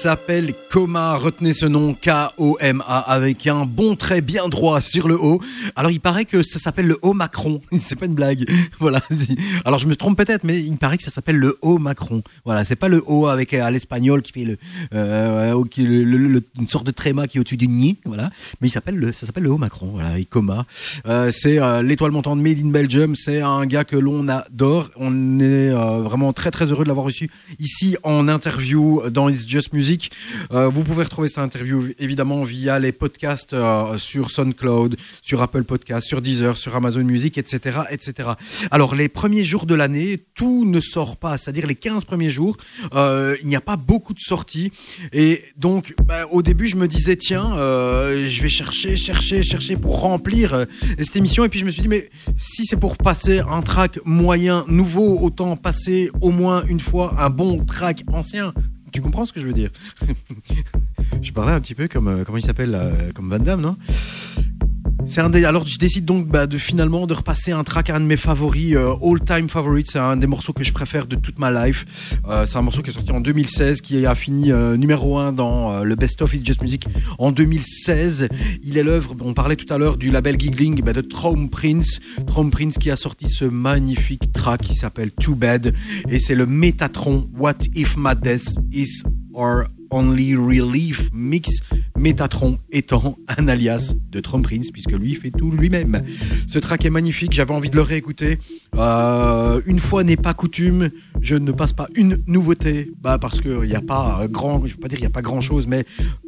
s'appelle Coma, retenez ce nom K-O-M-A avec un bon trait bien droit sur le haut. Alors il paraît que ça s'appelle le haut Macron, c'est pas une blague. Voilà. Alors je me trompe peut-être, mais il paraît que ça s'appelle le haut Macron. Voilà, c'est pas le haut avec euh, à l'espagnol qui fait euh, le- une sorte de tréma qui est au-dessus du nid, voilà. Mais il s'appelle le, ça s'appelle le haut Macron, voilà, avec Coma. Euh, c'est l'étoile montante Made in Belgium. C'est un gars que l'on adore. On est vraiment très très heureux de l'avoir reçu ici en interview dans It's Just Music. Euh, vous pouvez retrouver cette interview évidemment via les podcasts euh, sur SoundCloud, sur Apple Podcasts, sur Deezer, sur Amazon Music, etc., etc. Alors les premiers jours de l'année, tout ne sort pas, c'est-à-dire les 15 premiers jours, euh, il n'y a pas beaucoup de sorties. Et donc bah, au début, je me disais tiens, je vais chercher, chercher, chercher pour remplir cette émission. Et puis je me suis dit mais si c'est pour passer un track moyen nouveau, autant passer au moins une fois un bon track ancien. Tu comprends ce que je veux dire? Je parlais un petit peu comme euh, comment il s'appelle euh, comme Van Damme, non? Des, alors je décide donc bah, de finalement de repasser un track, un de mes favoris, euh, all time favorites. C'est un des morceaux que je préfère de toute ma life. Euh, c'est un morceau qui est sorti en 2016, qui a fini euh, numéro 1 dans le Best of It's Just Music en 2016. Il est l'œuvre, on parlait tout à l'heure du label Giggling bah, de Traum Prince. Traum Prince qui a sorti ce magnifique track qui s'appelle Too Bad. Et c'est le Métatron What If My Death Is Our Only Relief Mix, Métatron étant un alias de Trump Prince, puisque lui fait tout lui-même. Ce track est magnifique, j'avais envie de le réécouter. Euh, une fois n'est pas coutume, je ne passe pas une nouveauté, bah parce qu'il n'y a pas grand, je veux pas dire il n'y a pas grand chose, mais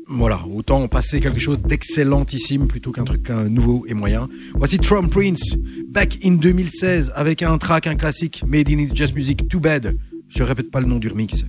voilà, autant passer quelque chose d'excellentissime plutôt qu'un truc euh, nouveau et moyen. Voici Trump Prince, back in 2016, avec un track, un classique, Made in Just Music, Too Bad. Je répète pas le nom du remix.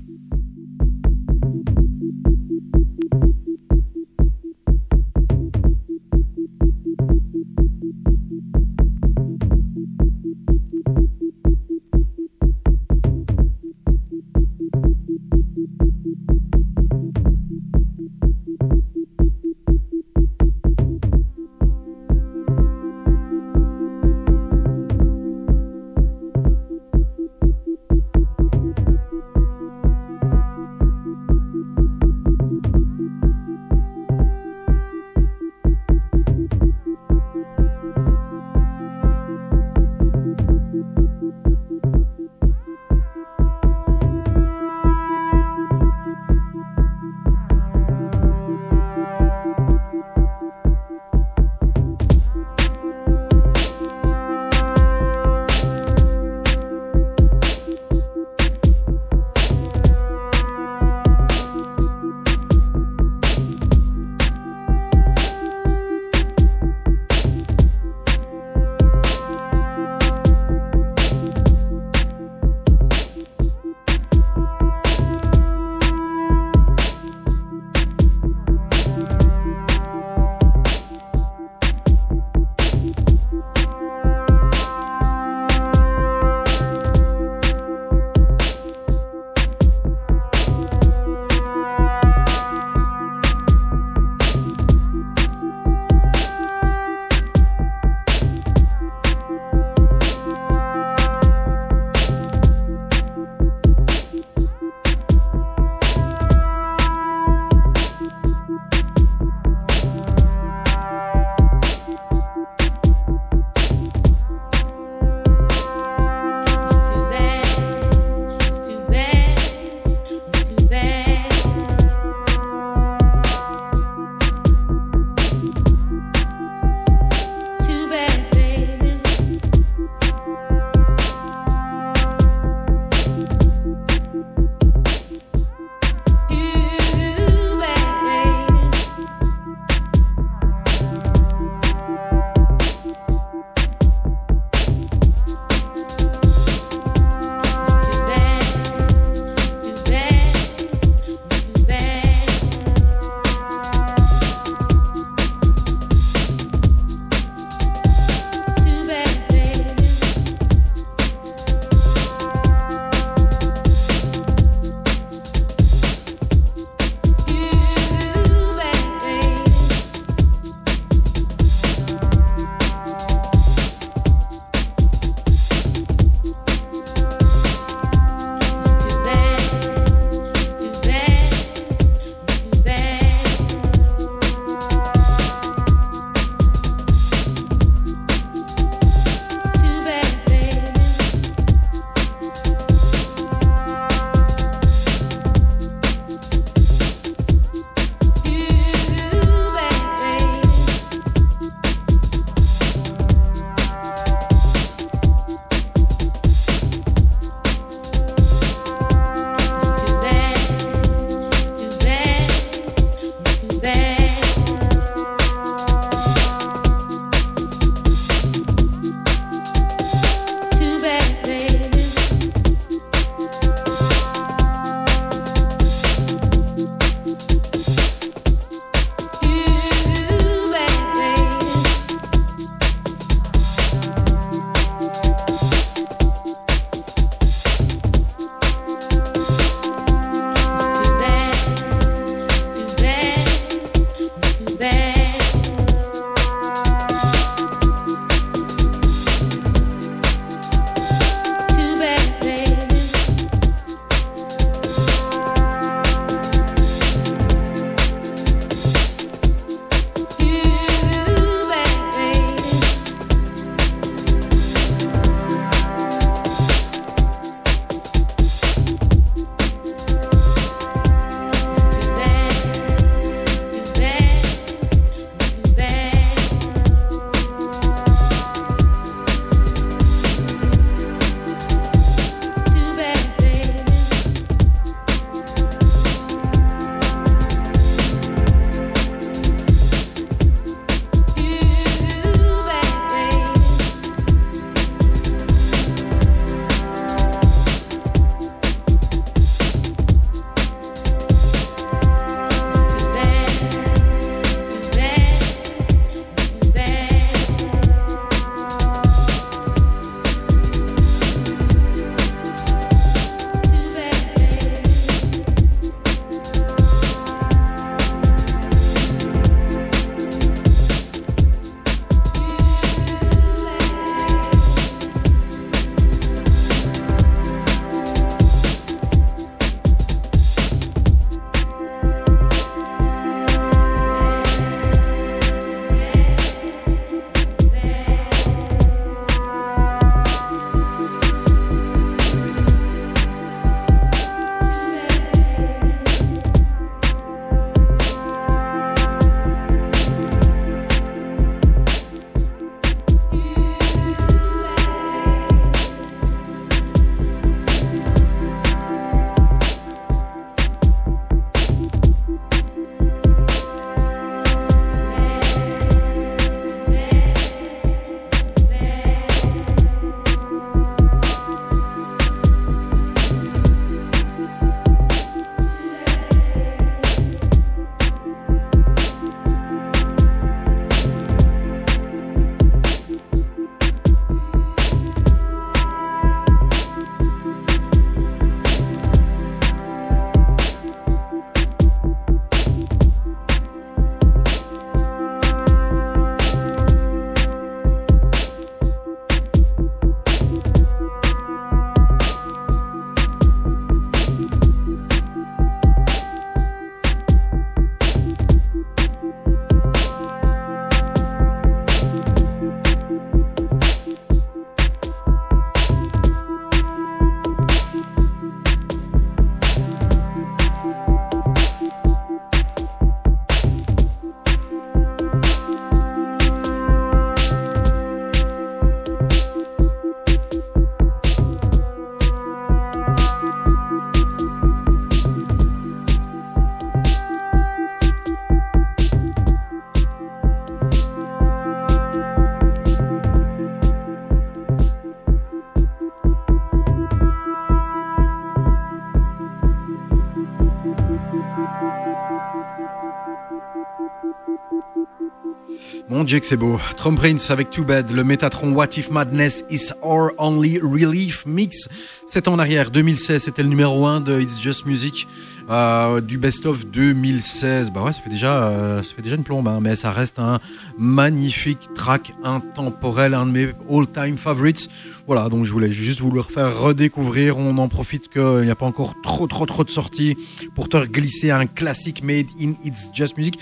Mon Dieu que c'est beau. Trump Prince avec Too Bad, le Métatron What If Madness is Our Only Relief Mix. C'est en arrière, 2016, c'était le numéro 1 de It's Just Music. euh, du best-of 2016. Bah ouais, ça fait déjà, euh, ça fait déjà une plombe, hein, mais ça reste un magnifique track intemporel, un de mes all-time favorites. Voilà, donc je voulais juste vous le redécouvrir. On en profite qu'il n'y a pas encore trop, trop, trop de sorties pour te glisser un classique made in It's Just Music.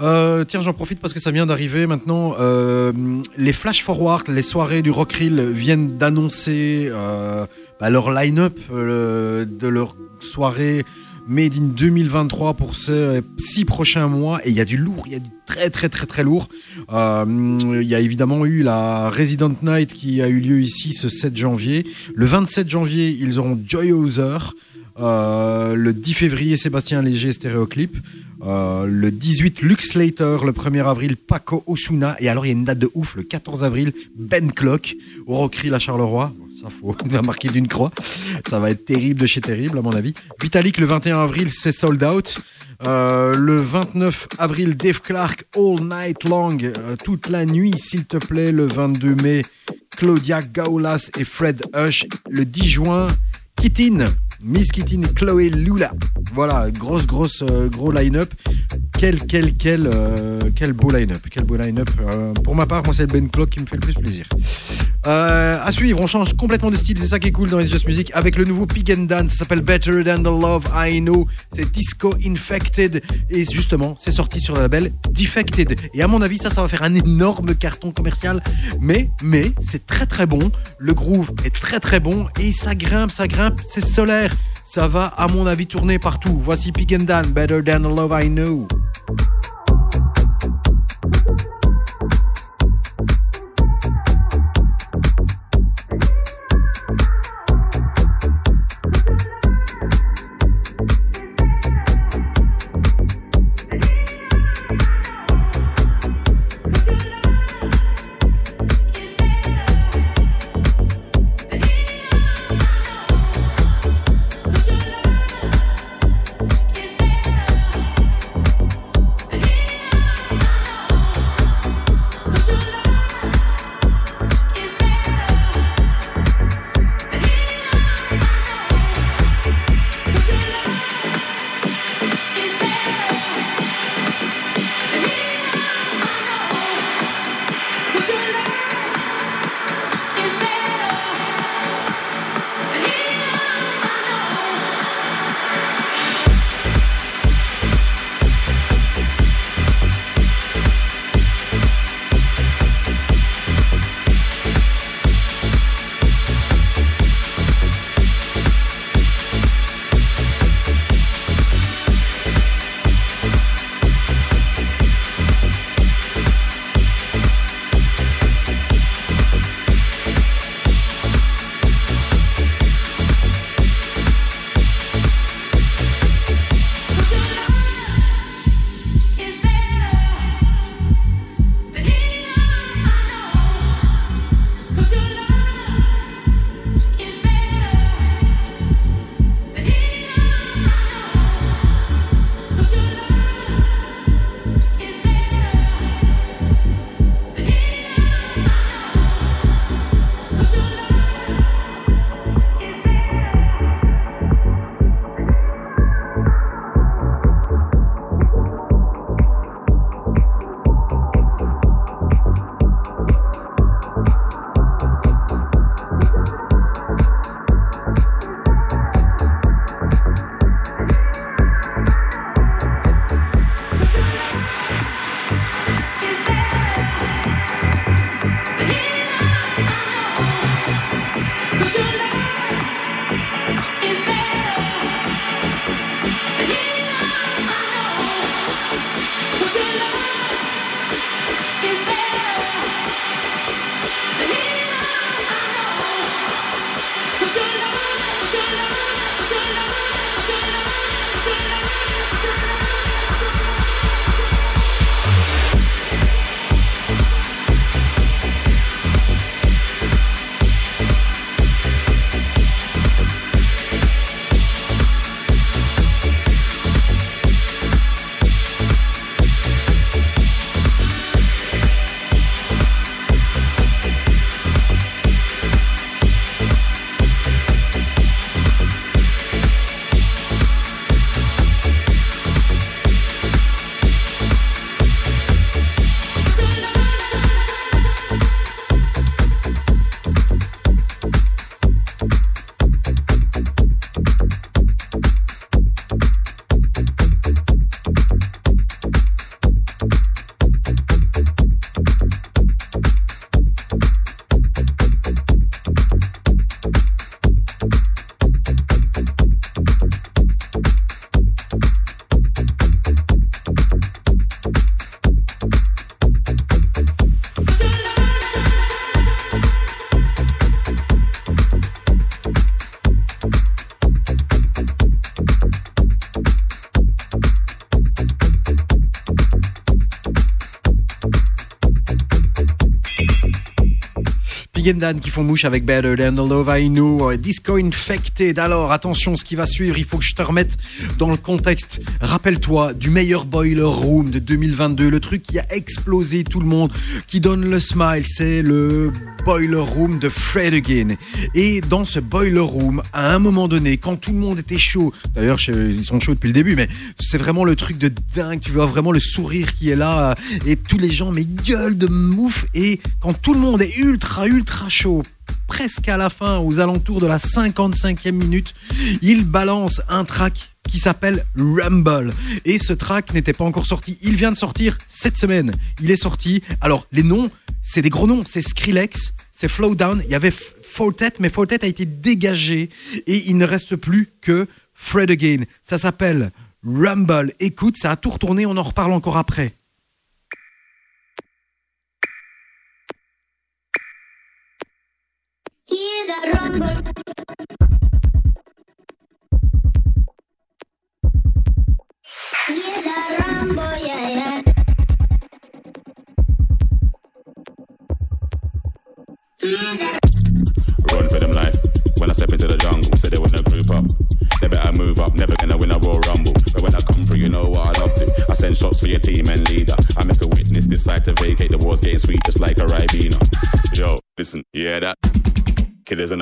Euh, tiens, j'en profite parce que ça vient d'arriver maintenant. Euh, les flash forward, les soirées du Rockrill viennent d'annoncer euh, bah, leur line-up euh, de leur soirée Made in 2023 pour ces six prochains mois. Et il y a du lourd, il y a du très très très très lourd. Euh, Il y a évidemment eu la Resident Night qui a eu lieu ici ce 7 janvier. Le 27 janvier, ils auront Joy Hauser. Euh, le 10 février, Sébastien Léger, stéréoclip. Euh, le 18, Lux Slater. Le 1er avril, Paco Osuna. Et alors, il y a une date de ouf, le 14 avril, Ben Clock, au Rockrill à Charleroi. Ça, faut va marquer d'une croix. Ça va être terrible de chez terrible, à mon avis. Vitalik, le 21 avril, c'est sold out. Euh, le 29 avril, Dave Clark, All Night Long, toute la nuit, s'il te plaît. Le 22 mai, Claudia Gaulas et Fred Hush. Le 10 juin, Kittin, Miss Kittin Chloé Lula. Voilà, grosse, grosse, euh, gros line-up. Quel, quel, quel, euh, quel beau line-up. Quel beau line-up. Euh, pour ma part, moi, c'est le Ben Clock qui me fait le plus plaisir. À suivre, on change complètement de style. C'est ça qui est cool dans It's Just Music. Avec le nouveau Pig and Dance, ça s'appelle Better Than the Love I Know. C'est Disco Infected. Et justement, c'est sorti sur le label Defected. Et à mon avis, ça, ça va faire un énorme carton commercial. Mais, mais, c'est très très bon. Le groove est très très bon. Et ça grimpe, ça grimpe. C'est solaire. Ça va, à mon avis, tourner partout. Voici Pig and Dan, Better Than the Love I Know. Big and Dan qui font mouche avec Better Than the Love I Know, euh, Disco Infected. Alors attention, ce qui va suivre, il faut que je te remette dans le contexte. Rappelle-toi du meilleur Boiler Room de 2022, le truc qui a explosé tout le monde, qui donne le smile, c'est le Boiler Room de Fred Again. Et dans ce Boiler Room, à un moment donné, quand tout le monde était chaud, d'ailleurs ils sont chauds depuis le début, mais c'est vraiment le truc de dingue, tu vois vraiment le sourire qui est là, euh, et tous les gens, mais gueule de mouf, et quand tout le monde est ultra, ultra chaud, presque à la fin, aux alentours de la 55e minute, il balance un track qui s'appelle Rumble. Et ce track n'était pas encore sorti. Il vient de sortir cette semaine. Il est sorti. Alors, les noms, c'est des gros noms. C'est Skrillex, c'est Flowdown. Il y avait Fortet, mais Fortet a été dégagé. Et il ne reste plus que Fred Again. Ça s'appelle Rumble. Écoute, ça a tout retourné. On en reparle encore après.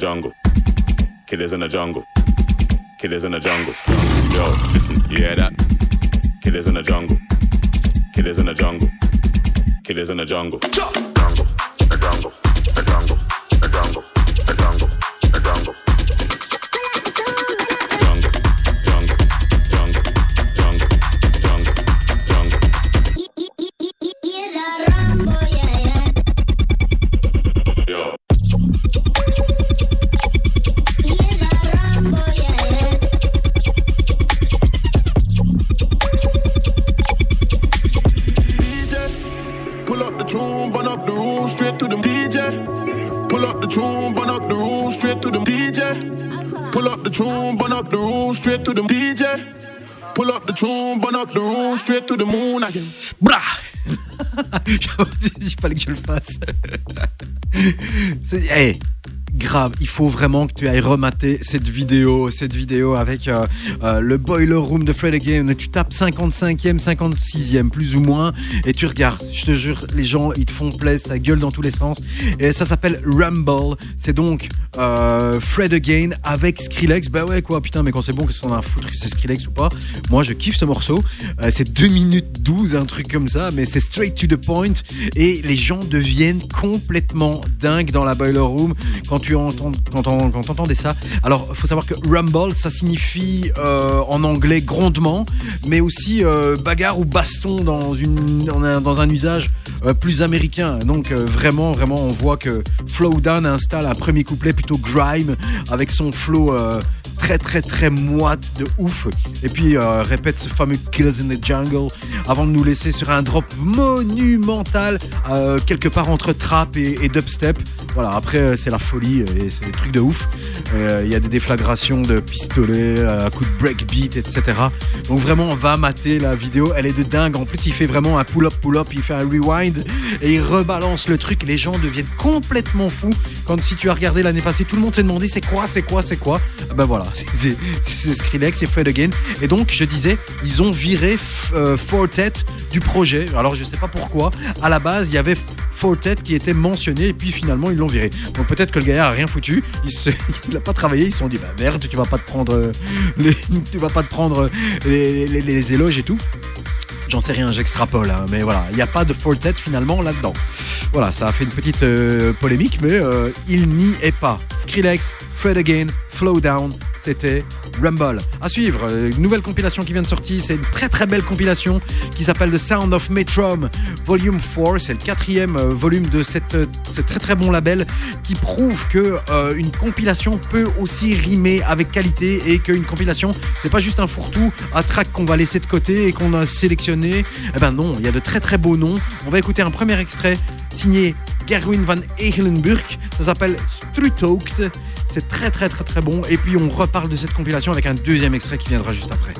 Killers in the jungle. Killers in the jungle. Killers in the jungle. Yo, listen, you hear that? Killers in the jungle. Killers in the jungle. Killers in the jungle. Tune, burn up the room, straight to the moon again. Blah Il fallait que je le fasse. Hey, il faut vraiment que tu ailles remater cette vidéo, cette vidéo avec euh, euh, le Boiler Room de Fred Again. Tu tapes 55e, 56e, plus ou moins, et tu regardes. Je te jure, les gens, ils te font plaisir, ça gueule dans tous les sens. Et ça s'appelle Rumble. C'est donc euh, Fred Again avec Skrillex. Bah ouais, quoi, putain, mais quand c'est bon, que ce soit un foutre c'est Skrillex ou pas? Moi, je kiffe ce morceau. C'est 2 minutes 12, un truc comme ça, mais c'est straight to the point. Et les gens deviennent complètement dingues dans la Boiler Room quand tu quand on- quand entendais ça. Alors, faut savoir que Rumble, ça signifie euh, en anglais grondement, mais aussi euh, bagarre ou baston dans, un, dans un usage euh, plus américain. Donc, vraiment, vraiment, on voit que Flowdown installe un premier couplet plutôt grime avec son flow. très très très moite de ouf et puis répète ce fameux Kills in the Jungle avant de nous laisser sur un drop monumental quelque part entre trap et, et dubstep voilà après c'est la folie c'est des trucs de ouf. Euh, il y a des déflagrations de pistolets euh, à coups de breakbeat etc donc vraiment on va mater la vidéo. Elle est de dingue. En plus il fait vraiment un pull up pull up il fait un rewind et il rebalance le truc. Les gens deviennent complètement fous. Quand si tu as regardé l'année passée tout le monde s'est demandé c'est quoi c'est quoi c'est quoi? Ah ben voilà c'est- c'est c'est Skrillex et Fred Again. Et donc je disais ils ont viré euh, Fortet du projet. Alors je sais pas pourquoi. À la base il y avait Fortet qui était mentionné et puis finalement ils l'ont viré. Donc peut-être que le gars a rien foutu, il se- il a pas travaillé, ils se sont dit bah merde, tu vas pas te prendre euh, les, tu vas pas te prendre euh, les, éloges et tout. J'en sais rien, j'extrapole, hein, mais voilà, il n'y a pas de Fortet finalement là-dedans. Voilà, ça a fait une petite euh, polémique, mais il n'y est pas. Skrillex, Fred Again, Flow Down, c'était Rumble. À suivre, euh, une nouvelle compilation qui vient de sortir, c'est une très très belle compilation qui s'appelle The Sound of Metrom Volume 4, c'est le quatrième euh, volume de euh, ce très très bon label qui prouve que une compilation peut aussi rimer avec qualité et qu'une compilation c'est pas juste un fourre-tout à track qu'on va laisser de côté et qu'on a sélectionné. Eh ben non, il y a de très très beaux noms. On va écouter un premier extrait signé Gerwin van Egelenburg. Ça s'appelle Strutoakt. C'est très très très très bon. Et puis on reparle de cette compilation avec un deuxième extrait qui viendra juste après.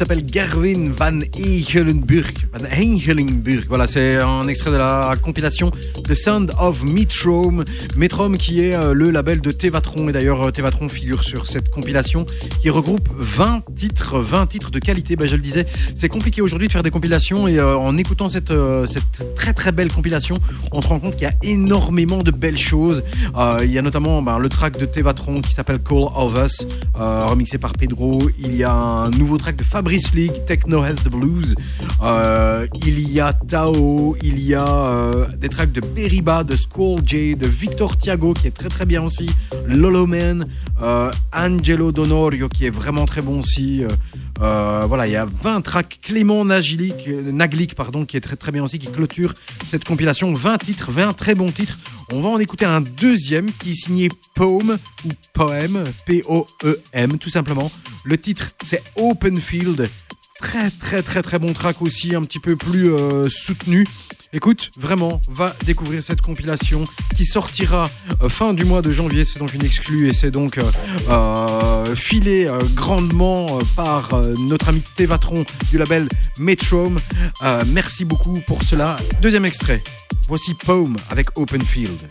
S'appelle Gerwin van Egelenburg. Van. Voilà, c'est un extrait de la compilation The Sound of Metrom. Metrom qui est euh, le label de Tevatron. Et d'ailleurs, euh, Tevatron figure sur cette compilation qui regroupe 20 titres, 20 titres de qualité. Ben, je le disais, c'est compliqué aujourd'hui de faire des compilations et euh, en écoutant cette, cette très très belle compilation, on se rend compte qu'il y a énormément de belles choses. Il y a notamment ben, le track de Tevatron qui s'appelle Call of Us, euh, remixé par Pedro. Il y a un nouveau track de Fabrice League, Techno Has the Blues. Euh, il y a Tao, il y a euh, des tracks de Beriba, de Squall J, de Victor Thiago qui est très très bien aussi, Lolo Man, euh, Angelo Donorio qui est vraiment très bon aussi. Voilà, il y a 20 tracks. Clément Naglic, Naglic, pardon, qui est très très bien aussi, qui clôture cette compilation. 20 titres, 20 très bons titres. On va en écouter un deuxième qui est signé Poem ou Poem, P-O-E-M, tout simplement. Le titre, c'est Open Field. Très très très très bon track aussi, un petit peu plus euh, soutenu. Écoute, vraiment, va découvrir cette compilation qui sortira euh, fin du mois de janvier. C'est donc une exclue et c'est donc euh, filé grandement par notre ami Tevatron du label Metrom. Merci beaucoup pour cela. Deuxième extrait. Voici Poem avec Open Field.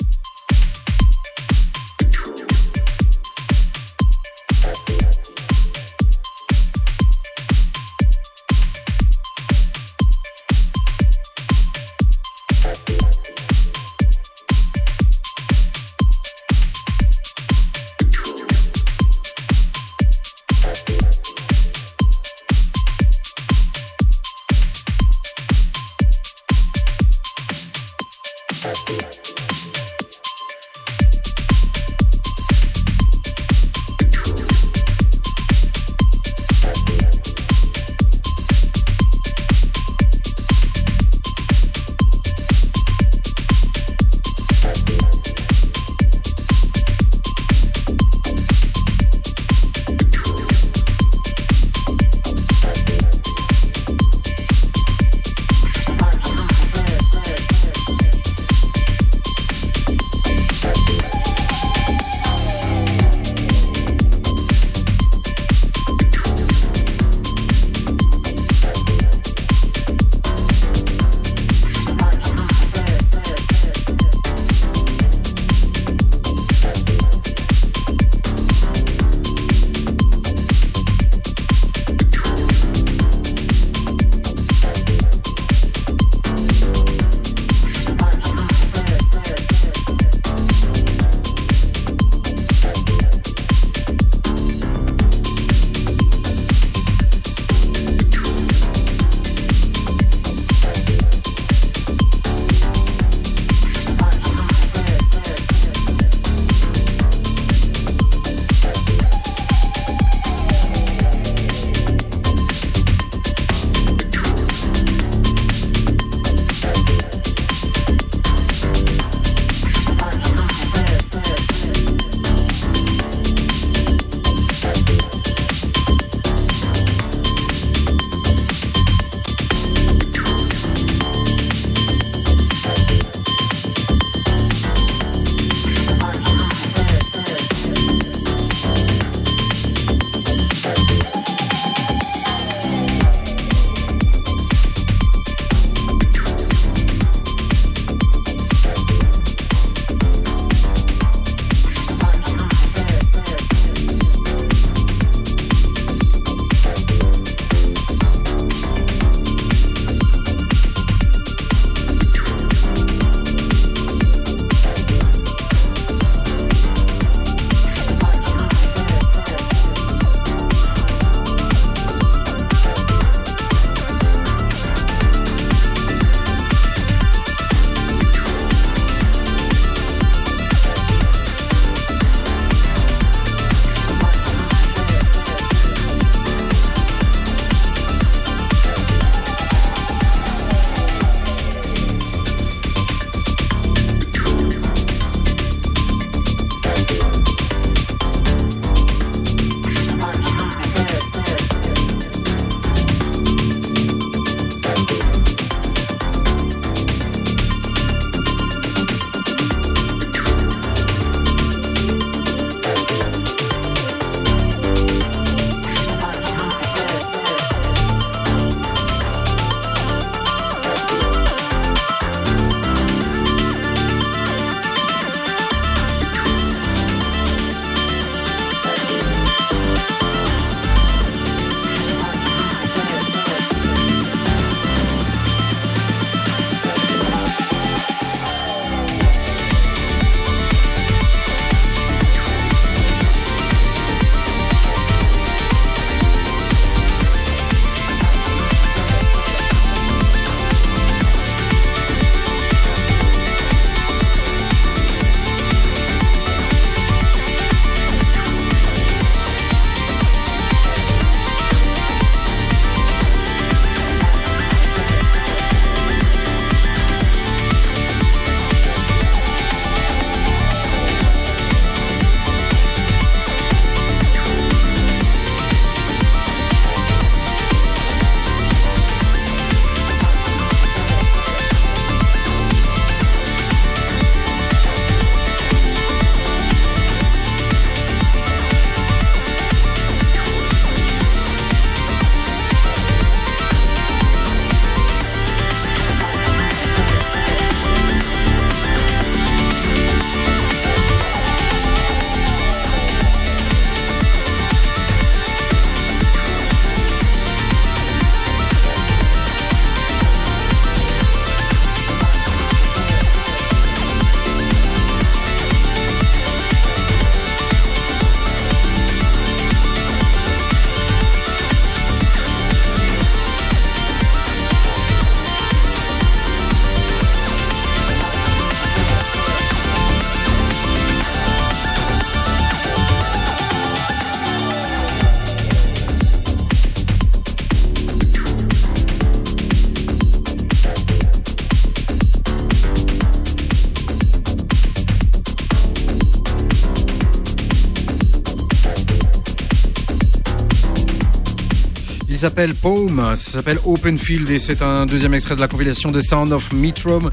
S'appelle Poem, ça s'appelle Open Field et c'est un deuxième extrait de la compilation de Sound of Metrum.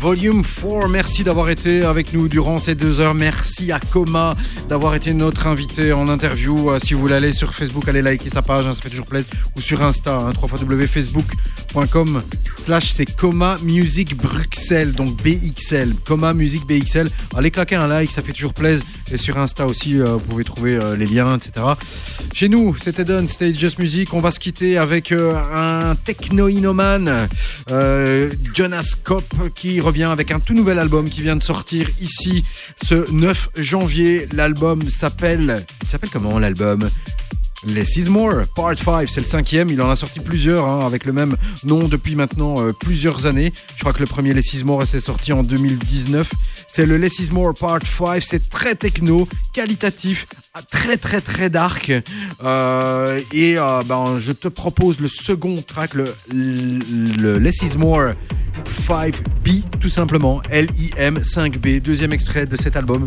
Volume 4, merci d'avoir été avec nous durant ces deux heures. Merci à Coma d'avoir été notre invité en interview. Euh, Si vous voulez aller sur Facebook, allez liker sa page, hein, ça fait toujours plaisir. Ou sur Insta, hein, www.facebook.com slash c'est Coma Music Bruxelles, donc BXL. Coma Music BXL. Allez claquer un like, ça fait toujours plaisir. Et sur Insta aussi, euh, vous pouvez trouver euh, les liens, etc. Chez nous, c'était Done, c'était Just Music. On va se quitter avec euh, un techno-inomane, euh, Jonas Kopp, qui revient avec un tout nouvel album qui vient de sortir ici ce 9 janvier. L'album s'appelle. S'appelle comment l'album Less is More, Part 5, c'est le cinquième. Il en a sorti plusieurs hein, avec le même nom depuis maintenant euh, plusieurs années. Je crois que le premier Less is More s'est sorti en 2019. C'est le Less is More Part 5. C'est très techno, qualitatif, très très très dark. Euh, et euh, ben, je te propose le second track, le, le Less More 5B, tout simplement. L-I-M 5B, deuxième extrait de cet album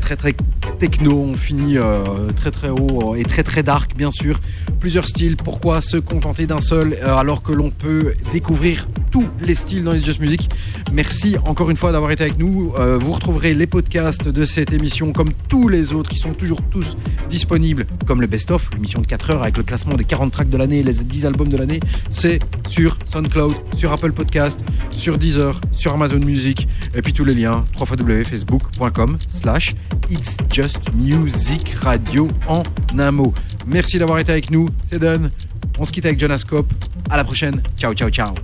très très très techno, on finit euh, très très haut euh, et très très dark bien sûr. Plusieurs styles, pourquoi se contenter d'un seul euh, alors que l'on peut découvrir tous les styles dans les Just Music? Merci encore une fois d'avoir été avec nous. Vous retrouverez les podcasts de cette émission comme tous les autres qui sont toujours tous disponibles, comme le Best of, l'émission de 4 heures avec le classement des 40 tracks de l'année les 10 albums de l'année. C'est sur SoundCloud, sur Apple Podcast, sur Deezer, sur Amazon Music et puis tous les liens www.facebook.com slash It's Just Music Radio en un mot. Merci d'avoir été avec nous, c'est done. On se quitte avec Jonas Cope. À la prochaine. Ciao, ciao, ciao.